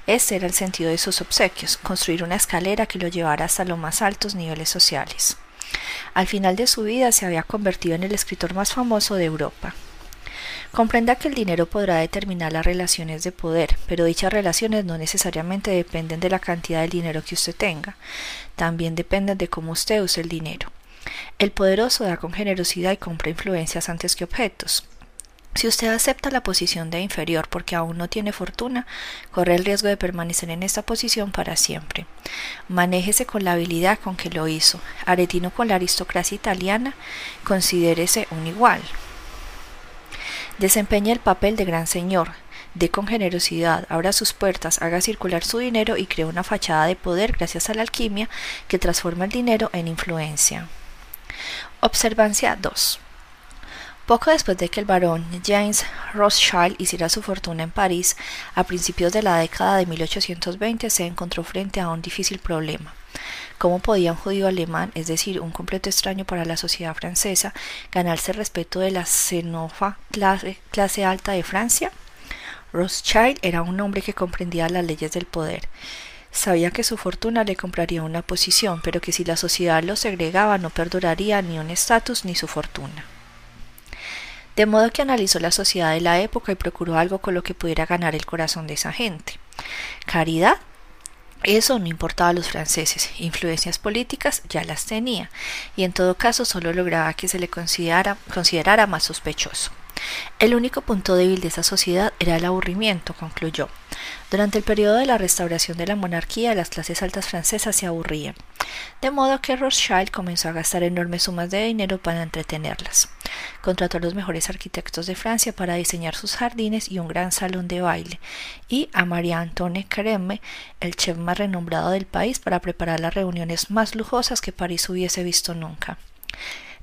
Ese era el sentido de sus obsequios, construir una escalera que lo llevara hasta los más altos niveles sociales. Al final de su vida se había convertido en el escritor más famoso de Europa. Comprenda que el dinero podrá determinar las relaciones de poder, pero dichas relaciones no necesariamente dependen de la cantidad de dinero que usted tenga, también dependen de cómo usted use el dinero. El poderoso da con generosidad y compra influencias antes que objetos. Si usted acepta la posición de inferior porque aún no tiene fortuna, corre el riesgo de permanecer en esta posición para siempre. Manéjese con la habilidad con que lo hizo. Aretino con la aristocracia italiana, considérese un igual. Desempeña el papel de gran señor, dé con generosidad, abra sus puertas, haga circular su dinero y cree una fachada de poder gracias a la alquimia que transforma el dinero en influencia. Observancia 2. Poco después de que el barón James Rothschild hiciera su fortuna en París, a principios de la década de 1820 se encontró frente a un difícil problema. ¿Cómo podía un judío alemán, es decir, un completo extraño para la sociedad francesa, ganarse el respeto de la xenofa clase, clase alta de Francia? Rothschild era un hombre que comprendía las leyes del poder. Sabía que su fortuna le compraría una posición, pero que si la sociedad lo segregaba no perduraría ni un estatus ni su fortuna. De modo que analizó la sociedad de la época y procuró algo con lo que pudiera ganar el corazón de esa gente. Caridad. Eso no importaba a los franceses, influencias políticas ya las tenía, y en todo caso solo lograba que se le considerara, considerara más sospechoso. El único punto débil de esa sociedad era el aburrimiento, concluyó. Durante el periodo de la restauración de la monarquía, las clases altas francesas se aburrían, de modo que Rothschild comenzó a gastar enormes sumas de dinero para entretenerlas. Contrató a los mejores arquitectos de Francia para diseñar sus jardines y un gran salón de baile, y a María Antoine Carême, el chef más renombrado del país, para preparar las reuniones más lujosas que París hubiese visto nunca.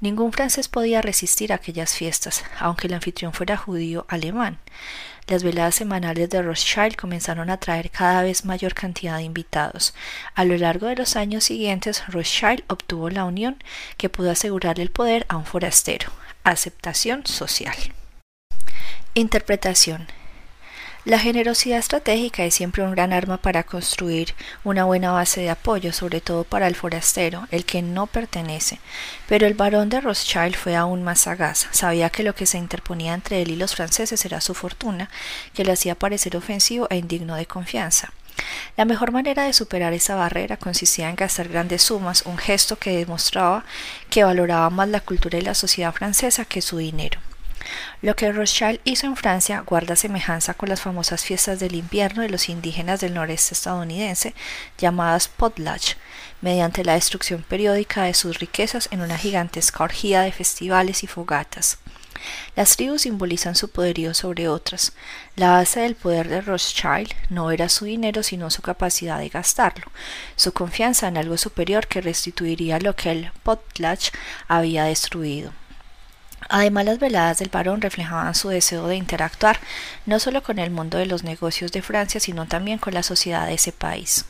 Ningún francés podía resistir a aquellas fiestas, aunque el anfitrión fuera judío alemán. Las veladas semanales de Rothschild comenzaron a traer cada vez mayor cantidad de invitados. A lo largo de los años siguientes, Rothschild obtuvo la unión que pudo asegurar el poder a un forastero. Aceptación social. Interpretación. La generosidad estratégica es siempre un gran arma para construir una buena base de apoyo, sobre todo para el forastero, el que no pertenece. Pero el barón de Rothschild fue aún más sagaz. Sabía que lo que se interponía entre él y los franceses era su fortuna, que le hacía parecer ofensivo e indigno de confianza. La mejor manera de superar esa barrera consistía en gastar grandes sumas, un gesto que demostraba que valoraba más la cultura y la sociedad francesa que su dinero. Lo que Rothschild hizo en Francia guarda semejanza con las famosas fiestas del invierno de los indígenas del noreste estadounidense, llamadas potlatch, mediante la destrucción periódica de sus riquezas en una gigantesca orgía de festivales y fogatas. Las tribus simbolizan su poderío sobre otras. La base del poder de Rothschild no era su dinero, sino su capacidad de gastarlo, su confianza en algo superior que restituiría lo que el potlatch había destruido. Además, las veladas del barón reflejaban su deseo de interactuar no solo con el mundo de los negocios de Francia, sino también con la sociedad de ese país.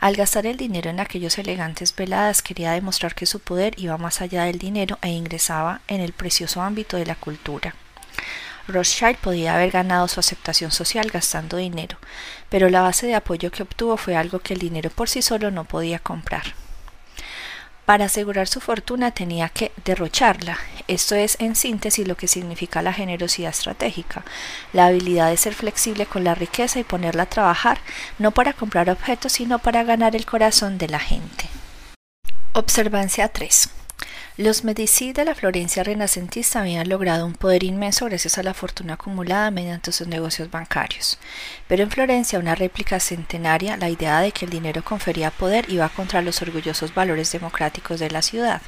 Al gastar el dinero en aquellos elegantes veladas quería demostrar que su poder iba más allá del dinero e ingresaba en el precioso ámbito de la cultura. Rothschild podía haber ganado su aceptación social gastando dinero, pero la base de apoyo que obtuvo fue algo que el dinero por sí solo no podía comprar. Para asegurar su fortuna tenía que derrocharla. Esto es, en síntesis, lo que significa la generosidad estratégica, la habilidad de ser flexible con la riqueza y ponerla a trabajar, no para comprar objetos, sino para ganar el corazón de la gente. Observancia 3. Los Medici de la Florencia renacentista habían logrado un poder inmenso gracias a la fortuna acumulada mediante sus negocios bancarios. Pero en Florencia, una réplica centenaria, la idea de que el dinero confería poder iba contra los orgullosos valores democráticos de la ciudad.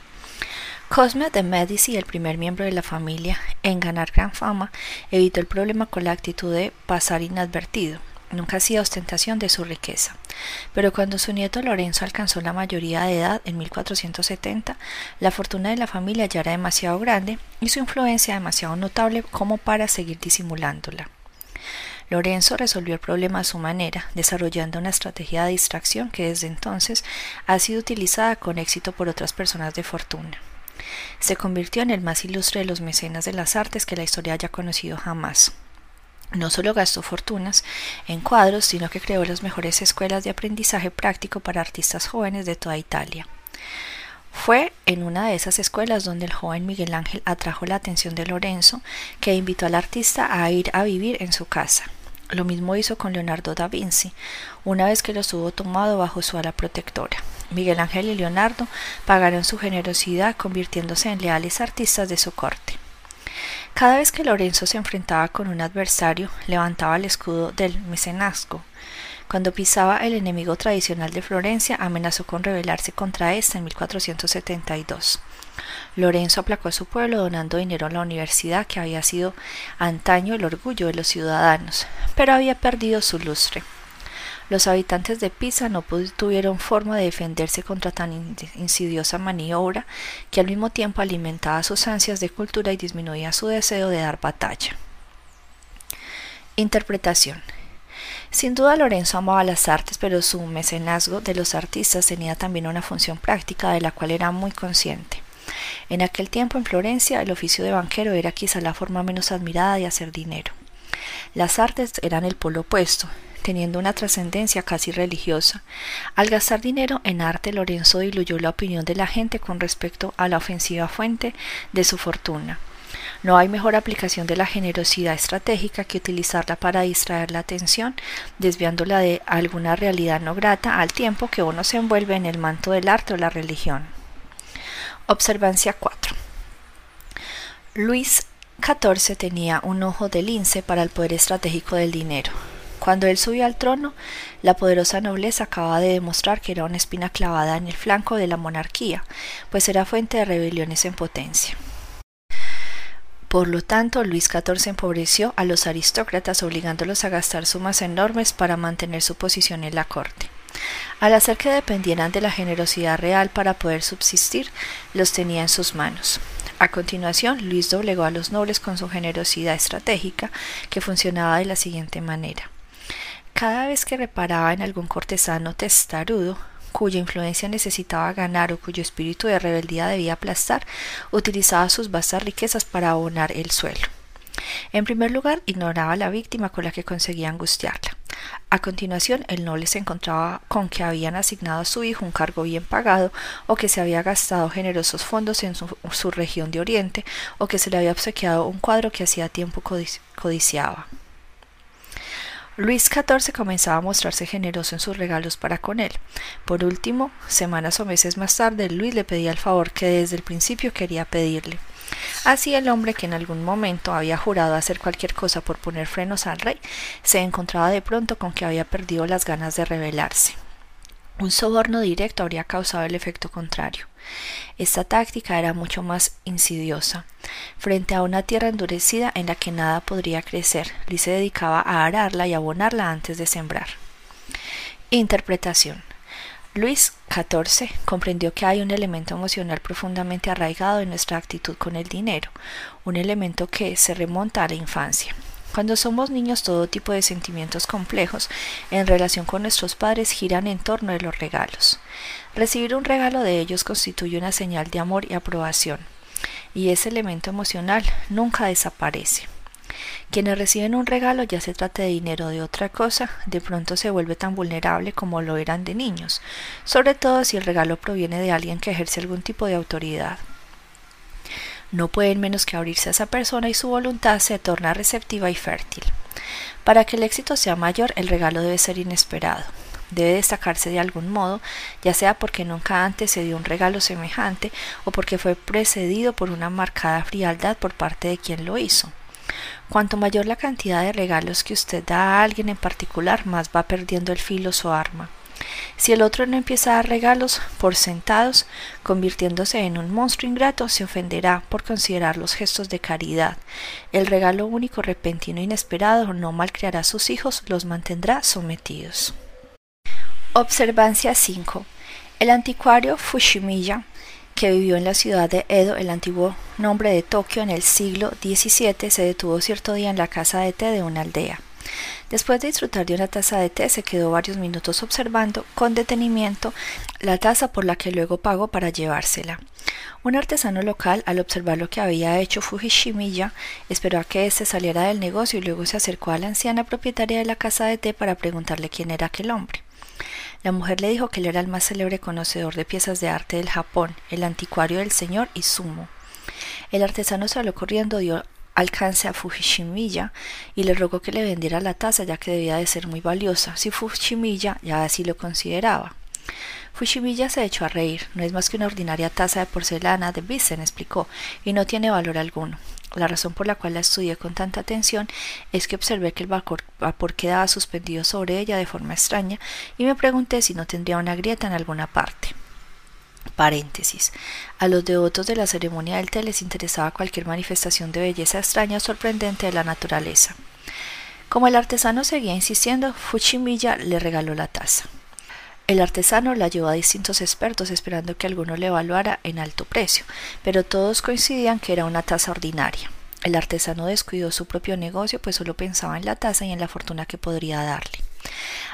Cosme de Medici, el primer miembro de la familia en ganar gran fama, evitó el problema con la actitud de pasar inadvertido. Nunca hacía ostentación de su riqueza. Pero cuando su nieto Lorenzo alcanzó la mayoría de edad en 1470, la fortuna de la familia ya era demasiado grande y su influencia demasiado notable como para seguir disimulándola. Lorenzo resolvió el problema a su manera, desarrollando una estrategia de distracción que desde entonces ha sido utilizada con éxito por otras personas de fortuna. Se convirtió en el más ilustre de los mecenas de las artes que la historia haya conocido jamás. No solo gastó fortunas en cuadros, sino que creó las mejores escuelas de aprendizaje práctico para artistas jóvenes de toda Italia. Fue en una de esas escuelas donde el joven Miguel Ángel atrajo la atención de Lorenzo, que invitó al artista a ir a vivir en su casa. Lo mismo hizo con Leonardo da Vinci, una vez que lo hubo tomado bajo su ala protectora. Miguel Ángel y Leonardo pagaron su generosidad convirtiéndose en leales artistas de su corte. Cada vez que Lorenzo se enfrentaba con un adversario, levantaba el escudo del mecenazgo. Cuando pisaba el enemigo tradicional de Florencia, amenazó con rebelarse contra ésta en 1472. Lorenzo aplacó a su pueblo donando dinero a la universidad que había sido antaño el orgullo de los ciudadanos, pero había perdido su lustre. Los habitantes de Pisa no tuvieron forma de defenderse contra tan insidiosa maniobra que al mismo tiempo alimentaba sus ansias de cultura y disminuía su deseo de dar batalla. Interpretación. Sin duda Lorenzo amaba las artes, pero su mecenazgo de los artistas tenía también una función práctica de la cual era muy consciente. En aquel tiempo en Florencia el oficio de banquero era quizá la forma menos admirada de hacer dinero. Las artes eran el polo opuesto, teniendo una trascendencia casi religiosa. Al gastar dinero en arte, Lorenzo diluyó la opinión de la gente con respecto a la ofensiva fuente de su fortuna. No hay mejor aplicación de la generosidad estratégica que utilizarla para distraer la atención, desviándola de alguna realidad no grata al tiempo que uno se envuelve en el manto del arte o la religión. Observancia 4. Luis XIV tenía un ojo de lince para el poder estratégico del dinero. Cuando él subió al trono, la poderosa nobleza acababa de demostrar que era una espina clavada en el flanco de la monarquía, pues era fuente de rebeliones en potencia. Por lo tanto, Luis XIV empobreció a los aristócratas obligándolos a gastar sumas enormes para mantener su posición en la corte. Al hacer que dependieran de la generosidad real para poder subsistir, los tenía en sus manos. A continuación, Luis doblegó a los nobles con su generosidad estratégica, que funcionaba de la siguiente manera. Cada vez que reparaba en algún cortesano testarudo, cuya influencia necesitaba ganar o cuyo espíritu de rebeldía debía aplastar, utilizaba sus vastas riquezas para abonar el suelo. En primer lugar, ignoraba a la víctima con la que conseguía angustiarla. A continuación, el noble se encontraba con que habían asignado a su hijo un cargo bien pagado, o que se había gastado generosos fondos en su, su región de Oriente, o que se le había obsequiado un cuadro que hacía tiempo codiciaba. Luis XIV comenzaba a mostrarse generoso en sus regalos para con él. Por último, semanas o meses más tarde, Luis le pedía el favor que desde el principio quería pedirle. Así el hombre que en algún momento había jurado hacer cualquier cosa por poner frenos al rey, se encontraba de pronto con que había perdido las ganas de rebelarse. Un soborno directo habría causado el efecto contrario. Esta táctica era mucho más insidiosa. Frente a una tierra endurecida en la que nada podría crecer, Luis se dedicaba a ararla y abonarla antes de sembrar. Interpretación. Luis XIV comprendió que hay un elemento emocional profundamente arraigado en nuestra actitud con el dinero, un elemento que se remonta a la infancia. Cuando somos niños todo tipo de sentimientos complejos en relación con nuestros padres giran en torno de los regalos. Recibir un regalo de ellos constituye una señal de amor y aprobación, y ese elemento emocional nunca desaparece. Quienes reciben un regalo, ya se trate de dinero o de otra cosa, de pronto se vuelve tan vulnerable como lo eran de niños, sobre todo si el regalo proviene de alguien que ejerce algún tipo de autoridad no pueden menos que abrirse a esa persona y su voluntad se torna receptiva y fértil. Para que el éxito sea mayor, el regalo debe ser inesperado. Debe destacarse de algún modo, ya sea porque nunca antes se dio un regalo semejante o porque fue precedido por una marcada frialdad por parte de quien lo hizo. Cuanto mayor la cantidad de regalos que usted da a alguien en particular, más va perdiendo el filo su arma. Si el otro no empieza a dar regalos por sentados, convirtiéndose en un monstruo ingrato, se ofenderá por considerar los gestos de caridad. El regalo único, repentino e inesperado no malcriará a sus hijos, los mantendrá sometidos. Observancia 5. El anticuario Fushimiya, que vivió en la ciudad de Edo, el antiguo nombre de Tokio en el siglo XVII, se detuvo cierto día en la casa de té de una aldea. Después de disfrutar de una taza de té, se quedó varios minutos observando con detenimiento la taza por la que luego pagó para llevársela. Un artesano local, al observar lo que había hecho Fujishimiya, esperó a que éste saliera del negocio y luego se acercó a la anciana propietaria de la casa de té para preguntarle quién era aquel hombre. La mujer le dijo que él era el más célebre conocedor de piezas de arte del Japón, el anticuario del señor Izumo. El artesano salió corriendo, dio alcance a Fujishimiya y le rogó que le vendiera la taza ya que debía de ser muy valiosa, si Fujishimiya ya así lo consideraba. Fushimiya se echó a reír. No es más que una ordinaria taza de porcelana de Bissen, explicó, y no tiene valor alguno. La razón por la cual la estudié con tanta atención es que observé que el vapor, vapor quedaba suspendido sobre ella de forma extraña y me pregunté si no tendría una grieta en alguna parte. Paréntesis. A los devotos de la ceremonia del té les interesaba cualquier manifestación de belleza extraña sorprendente de la naturaleza. Como el artesano seguía insistiendo, Fuchimilla le regaló la taza. El artesano la llevó a distintos expertos esperando que alguno le evaluara en alto precio, pero todos coincidían que era una taza ordinaria. El artesano descuidó su propio negocio, pues solo pensaba en la taza y en la fortuna que podría darle.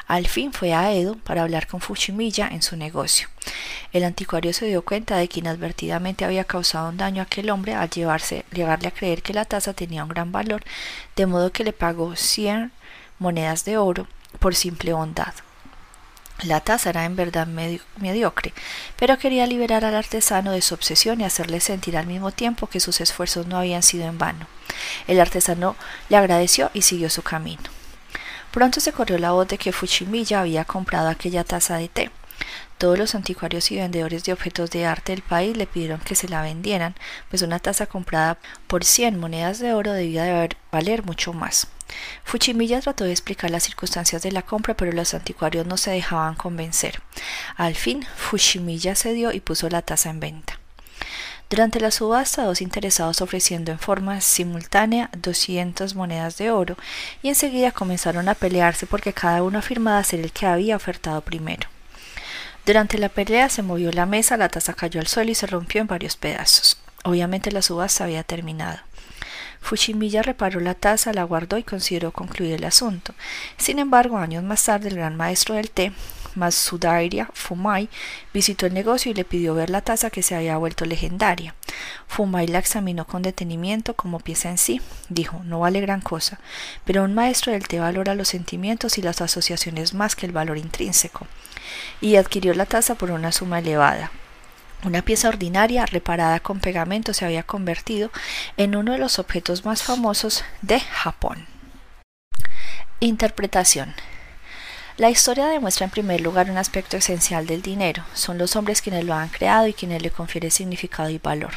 Al fin fue a Edo para hablar con Fushimiya en su negocio. El anticuario se dio cuenta de que inadvertidamente había causado un daño a aquel hombre al llevarle a creer que la taza tenía un gran valor, de modo que le pagó cien monedas de oro por simple bondad. La taza era en verdad mediocre, pero quería liberar al artesano de su obsesión y hacerle sentir al mismo tiempo que sus esfuerzos no habían sido en vano. El artesano le agradeció y siguió su camino. Pronto se corrió la voz de que Fuchimilla había comprado aquella taza de té. Todos los anticuarios y vendedores de objetos de arte del país le pidieron que se la vendieran, pues una taza comprada por cien monedas de oro debía de valer mucho más. Fuchimilla trató de explicar las circunstancias de la compra, pero los anticuarios no se dejaban convencer. Al fin, Fuchimilla cedió y puso la taza en venta. Durante la subasta, dos interesados ofreciendo en forma simultánea 200 monedas de oro, y enseguida comenzaron a pelearse porque cada uno afirmaba ser el que había ofertado primero. Durante la pelea se movió la mesa, la taza cayó al suelo y se rompió en varios pedazos. Obviamente la subasta había terminado. Fushimiya reparó la taza, la guardó y consideró concluir el asunto. Sin embargo, años más tarde, el gran maestro del té, Masudaira Fumai, visitó el negocio y le pidió ver la taza que se había vuelto legendaria. Fumai la examinó con detenimiento como pieza en sí. Dijo, no vale gran cosa, pero un maestro del té valora los sentimientos y las asociaciones más que el valor intrínseco. Y adquirió la taza por una suma elevada. Una pieza ordinaria reparada con pegamento se había convertido en uno de los objetos más famosos de Japón. Interpretación. La historia demuestra en primer lugar un aspecto esencial del dinero. Son los hombres quienes lo han creado y quienes le confieren significado y valor.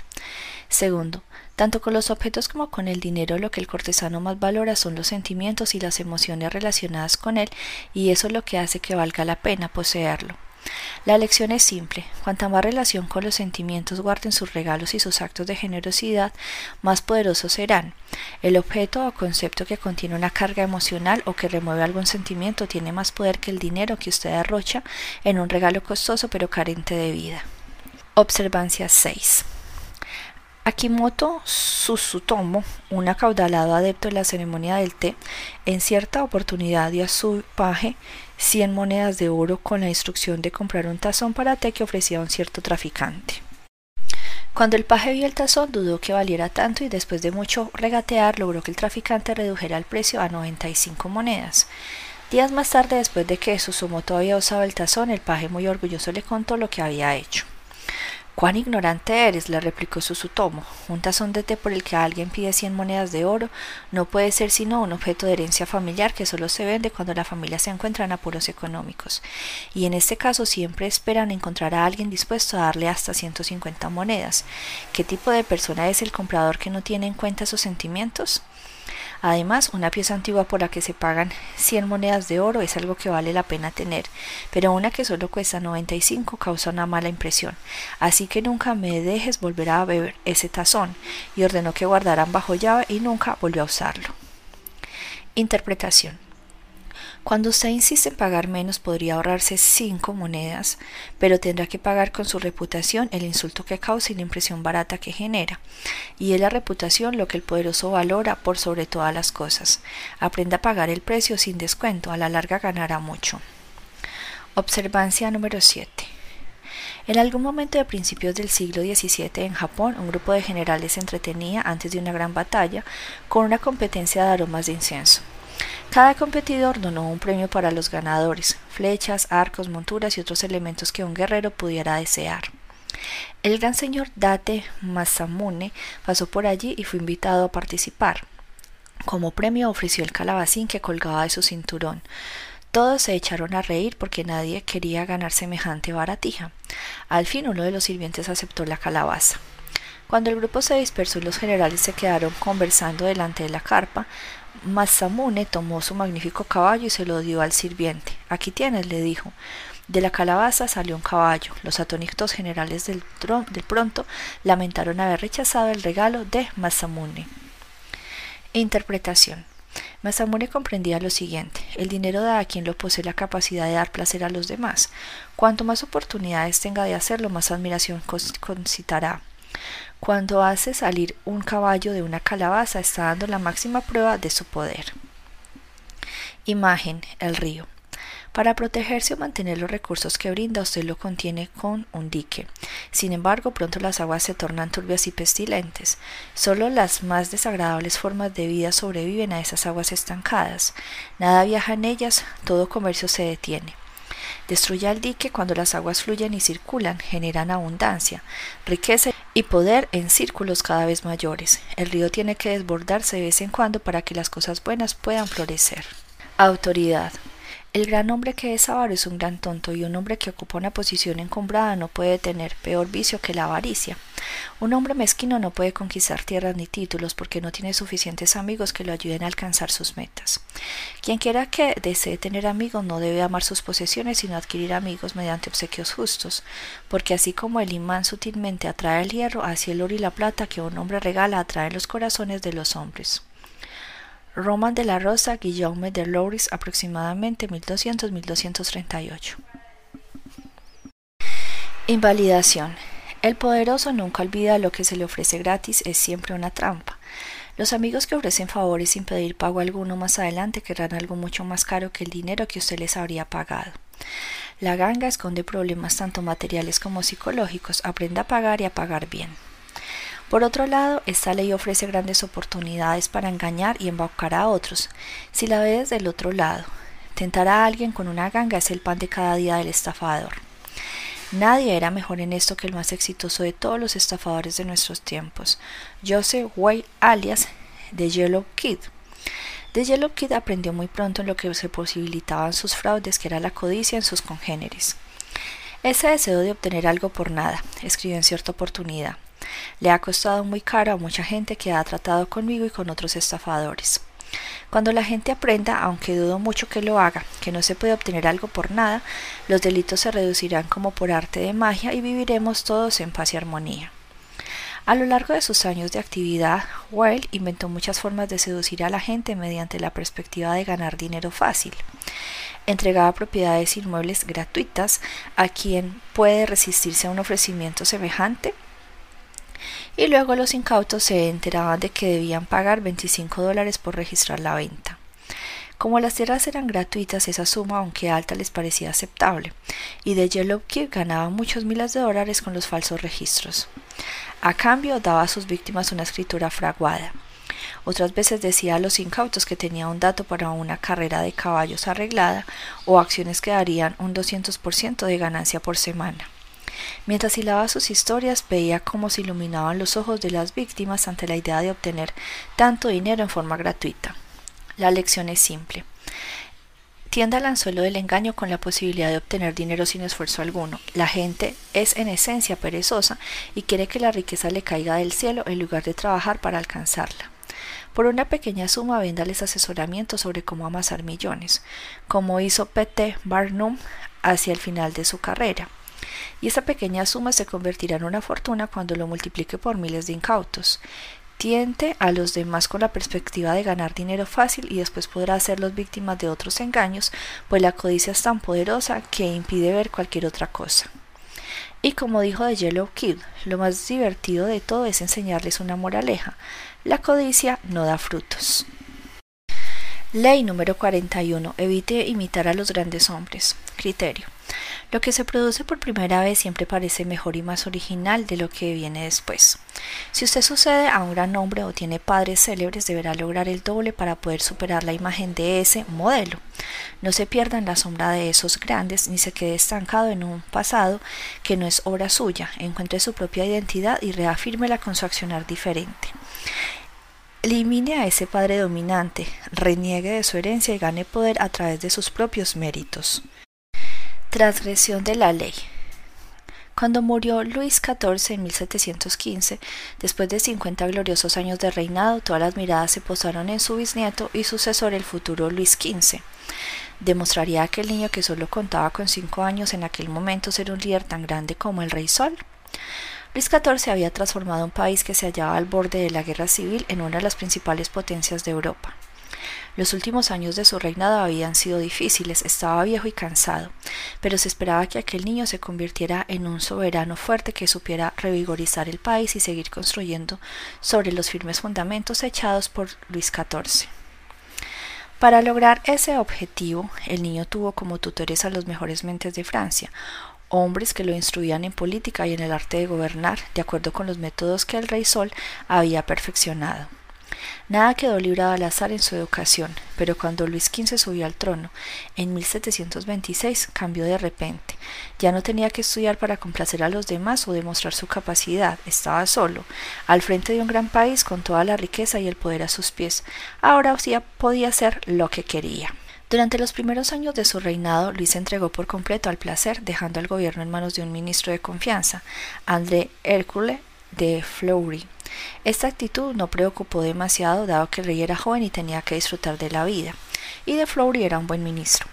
Segundo, tanto con los objetos como con el dinero lo que el cortesano más valora son los sentimientos y las emociones relacionadas con él y eso es lo que hace que valga la pena poseerlo. La lección es simple. Cuanta más relación con los sentimientos guarden sus regalos y sus actos de generosidad, más poderosos serán. El objeto o concepto que contiene una carga emocional o que remueve algún sentimiento tiene más poder que el dinero que usted derrocha en un regalo costoso pero carente de vida. Observancia 6. Akimoto Susutomo, un acaudalado adepto de la ceremonia del té, en cierta oportunidad dio a su paje cien monedas de oro con la instrucción de comprar un tazón para té que ofrecía un cierto traficante. Cuando el paje vio el tazón dudó que valiera tanto y después de mucho regatear logró que el traficante redujera el precio a 95 monedas. Días más tarde, después de que Susumoto había usado el tazón, el paje muy orgulloso le contó lo que había hecho. Cuán ignorante eres, le replicó Susutomo. Un tazón de té por el que alguien pide cien monedas de oro no puede ser sino un objeto de herencia familiar que solo se vende cuando la familia se encuentra en apuros económicos. Y en este caso siempre esperan encontrar a alguien dispuesto a darle hasta ciento cincuenta monedas. ¿Qué tipo de persona es el comprador que no tiene en cuenta sus sentimientos? Además, una pieza antigua por la que se pagan 100 monedas de oro es algo que vale la pena tener, pero una que solo cuesta 95 causa una mala impresión. Así que nunca me dejes volver a beber ese tazón, y ordenó que guardaran bajo llave y nunca volvió a usarlo. Interpretación. Cuando usted insiste en pagar menos podría ahorrarse cinco monedas, pero tendrá que pagar con su reputación el insulto que causa y la impresión barata que genera. Y es la reputación lo que el poderoso valora por sobre todas las cosas. Aprenda a pagar el precio sin descuento, a la larga ganará mucho. Observancia número 7. En algún momento de principios del siglo XVII en Japón, un grupo de generales se entretenía antes de una gran batalla con una competencia de aromas de incienso. Cada competidor donó un premio para los ganadores, flechas, arcos, monturas y otros elementos que un guerrero pudiera desear. El gran señor Date Masamune pasó por allí y fue invitado a participar. Como premio ofreció el calabacín que colgaba de su cinturón. Todos se echaron a reír porque nadie quería ganar semejante baratija. Al fin uno de los sirvientes aceptó la calabaza. Cuando el grupo se dispersó y los generales se quedaron conversando delante de la carpa, Masamune tomó su magnífico caballo y se lo dio al sirviente. Aquí tienes, le dijo. De la calabaza salió un caballo. Los atónitos generales del, pronto lamentaron haber rechazado el regalo de Masamune. Interpretación. Masamune comprendía lo siguiente: el dinero da a quien lo posee la capacidad de dar placer a los demás. Cuanto más oportunidades tenga de hacerlo, más admiración concitará. Cuando hace salir un caballo de una calabaza está dando la máxima prueba de su poder. Imagen, el río. Para protegerse o mantener los recursos que brinda, usted lo contiene con un dique. Sin embargo, pronto las aguas se tornan turbias y pestilentes. Solo las más desagradables formas de vida sobreviven a esas aguas estancadas. Nada viaja en ellas, todo comercio se detiene. Destruya el dique cuando las aguas fluyen y circulan, generan abundancia, riqueza y poder en círculos cada vez mayores. El río tiene que desbordarse de vez en cuando para que las cosas buenas puedan florecer. Autoridad. El gran hombre que es avaro es un gran tonto y un hombre que ocupa una posición encumbrada no puede tener peor vicio que la avaricia. Un hombre mezquino no puede conquistar tierras ni títulos porque no tiene suficientes amigos que lo ayuden a alcanzar sus metas. Quien quiera que desee tener amigos no debe amar sus posesiones sino adquirir amigos mediante obsequios justos, porque así como el imán sutilmente atrae el hierro, así el oro y la plata que un hombre regala atraen los corazones de los hombres. Roman de la Rosa, Guillaume de Louris, aproximadamente 1200-1238. Invalidación. El poderoso nunca olvida lo que se le ofrece gratis, es siempre una trampa. Los amigos que ofrecen favores sin pedir pago alguno más adelante querrán algo mucho más caro que el dinero que usted les habría pagado. La ganga esconde problemas tanto materiales como psicológicos. Aprenda a pagar y a pagar bien. Por otro lado, esta ley ofrece grandes oportunidades para engañar y embaucar a otros. Si la ve desde el otro lado, tentar a alguien con una ganga es el pan de cada día del estafador. Nadie era mejor en esto que el más exitoso de todos los estafadores de nuestros tiempos, Joseph White alias The Yellow Kid. The Yellow Kid aprendió muy pronto en lo que se posibilitaban sus fraudes, que era la codicia en sus congéneres. Ese deseo de obtener algo por nada, escribió en cierta oportunidad. Le ha costado muy caro a mucha gente que ha tratado conmigo y con otros estafadores. Cuando la gente aprenda, aunque dudo mucho que lo haga, que no se puede obtener algo por nada, los delitos se reducirán como por arte de magia y viviremos todos en paz y armonía. A lo largo de sus años de actividad, Wilde inventó muchas formas de seducir a la gente mediante la perspectiva de ganar dinero fácil. Entregaba propiedades inmuebles gratuitas a quien puede resistirse a un ofrecimiento semejante y luego los incautos se enteraban de que debían pagar 25 dólares por registrar la venta. Como las tierras eran gratuitas, esa suma, aunque alta, les parecía aceptable, y de Yellow Kid ganaba muchos miles de dólares con los falsos registros. A cambio, daba a sus víctimas una escritura fraguada. Otras veces decía a los incautos que tenía un dato para una carrera de caballos arreglada o acciones que darían un 200% de ganancia por semana. Mientras hilaba sus historias, veía cómo se iluminaban los ojos de las víctimas ante la idea de obtener tanto dinero en forma gratuita. La lección es simple. Tienda al anzuelo del engaño con la posibilidad de obtener dinero sin esfuerzo alguno. La gente es en esencia perezosa y quiere que la riqueza le caiga del cielo en lugar de trabajar para alcanzarla. Por una pequeña suma véndales asesoramiento sobre cómo amasar millones, como hizo P.T. Barnum hacia el final de su carrera y esa pequeña suma se convertirá en una fortuna cuando lo multiplique por miles de incautos. Tiente a los demás con la perspectiva de ganar dinero fácil y después podrá hacerlos víctimas de otros engaños, pues la codicia es tan poderosa que impide ver cualquier otra cosa. Y como dijo The Yellow Kid, lo más divertido de todo es enseñarles una moraleja. La codicia no da frutos. Ley número 41. Evite imitar a los grandes hombres. Criterio. Lo que se produce por primera vez siempre parece mejor y más original de lo que viene después. Si usted sucede a un gran hombre o tiene padres célebres, deberá lograr el doble para poder superar la imagen de ese modelo. No se pierda en la sombra de esos grandes ni se quede estancado en un pasado que no es obra suya. Encuentre su propia identidad y reafírmela con su accionar diferente. Elimine a ese padre dominante, reniegue de su herencia y gane poder a través de sus propios méritos. Transgresión de la ley. Cuando murió Luis XIV en 1715, después de 50 gloriosos años de reinado, todas las miradas se posaron en su bisnieto y sucesor, el futuro Luis XV. ¿Demostraría aquel niño que solo contaba con cinco años en aquel momento ser un líder tan grande como el Rey Sol? Luis XIV había transformado un país que se hallaba al borde de la guerra civil en una de las principales potencias de Europa. Los últimos años de su reinado habían sido difíciles, estaba viejo y cansado, pero se esperaba que aquel niño se convirtiera en un soberano fuerte que supiera revigorizar el país y seguir construyendo sobre los firmes fundamentos echados por Luis XIV. Para lograr ese objetivo, el niño tuvo como tutores a los mejores mentes de Francia, hombres que lo instruían en política y en el arte de gobernar, de acuerdo con los métodos que el rey Sol había perfeccionado. Nada quedó librado al azar en su educación, pero cuando Luis XV subió al trono, en 1726 cambió de repente. Ya no tenía que estudiar para complacer a los demás o demostrar su capacidad, estaba solo, al frente de un gran país con toda la riqueza y el poder a sus pies. Ahora podía hacer lo que quería. Durante los primeros años de su reinado, Luis se entregó por completo al placer, dejando el gobierno en manos de un ministro de confianza, André Hercule de Fleury. Esta actitud no preocupó demasiado dado que el rey era joven y tenía que disfrutar de la vida, y de Fleury era un buen ministro.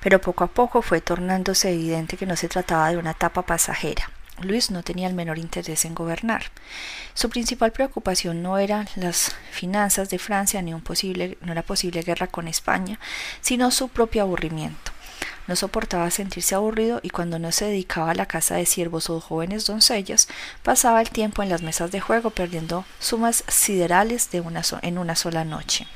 Pero poco a poco fue tornándose evidente que no se trataba de una etapa pasajera. Luis no tenía el menor interés en gobernar. Su principal preocupación no eran las finanzas de Francia ni un posible, no posible guerra con España, sino su propio aburrimiento. No soportaba sentirse aburrido y cuando no se dedicaba a la caza de siervos o jóvenes doncellas, pasaba el tiempo en las mesas de juego perdiendo sumas siderales de una en una sola noche.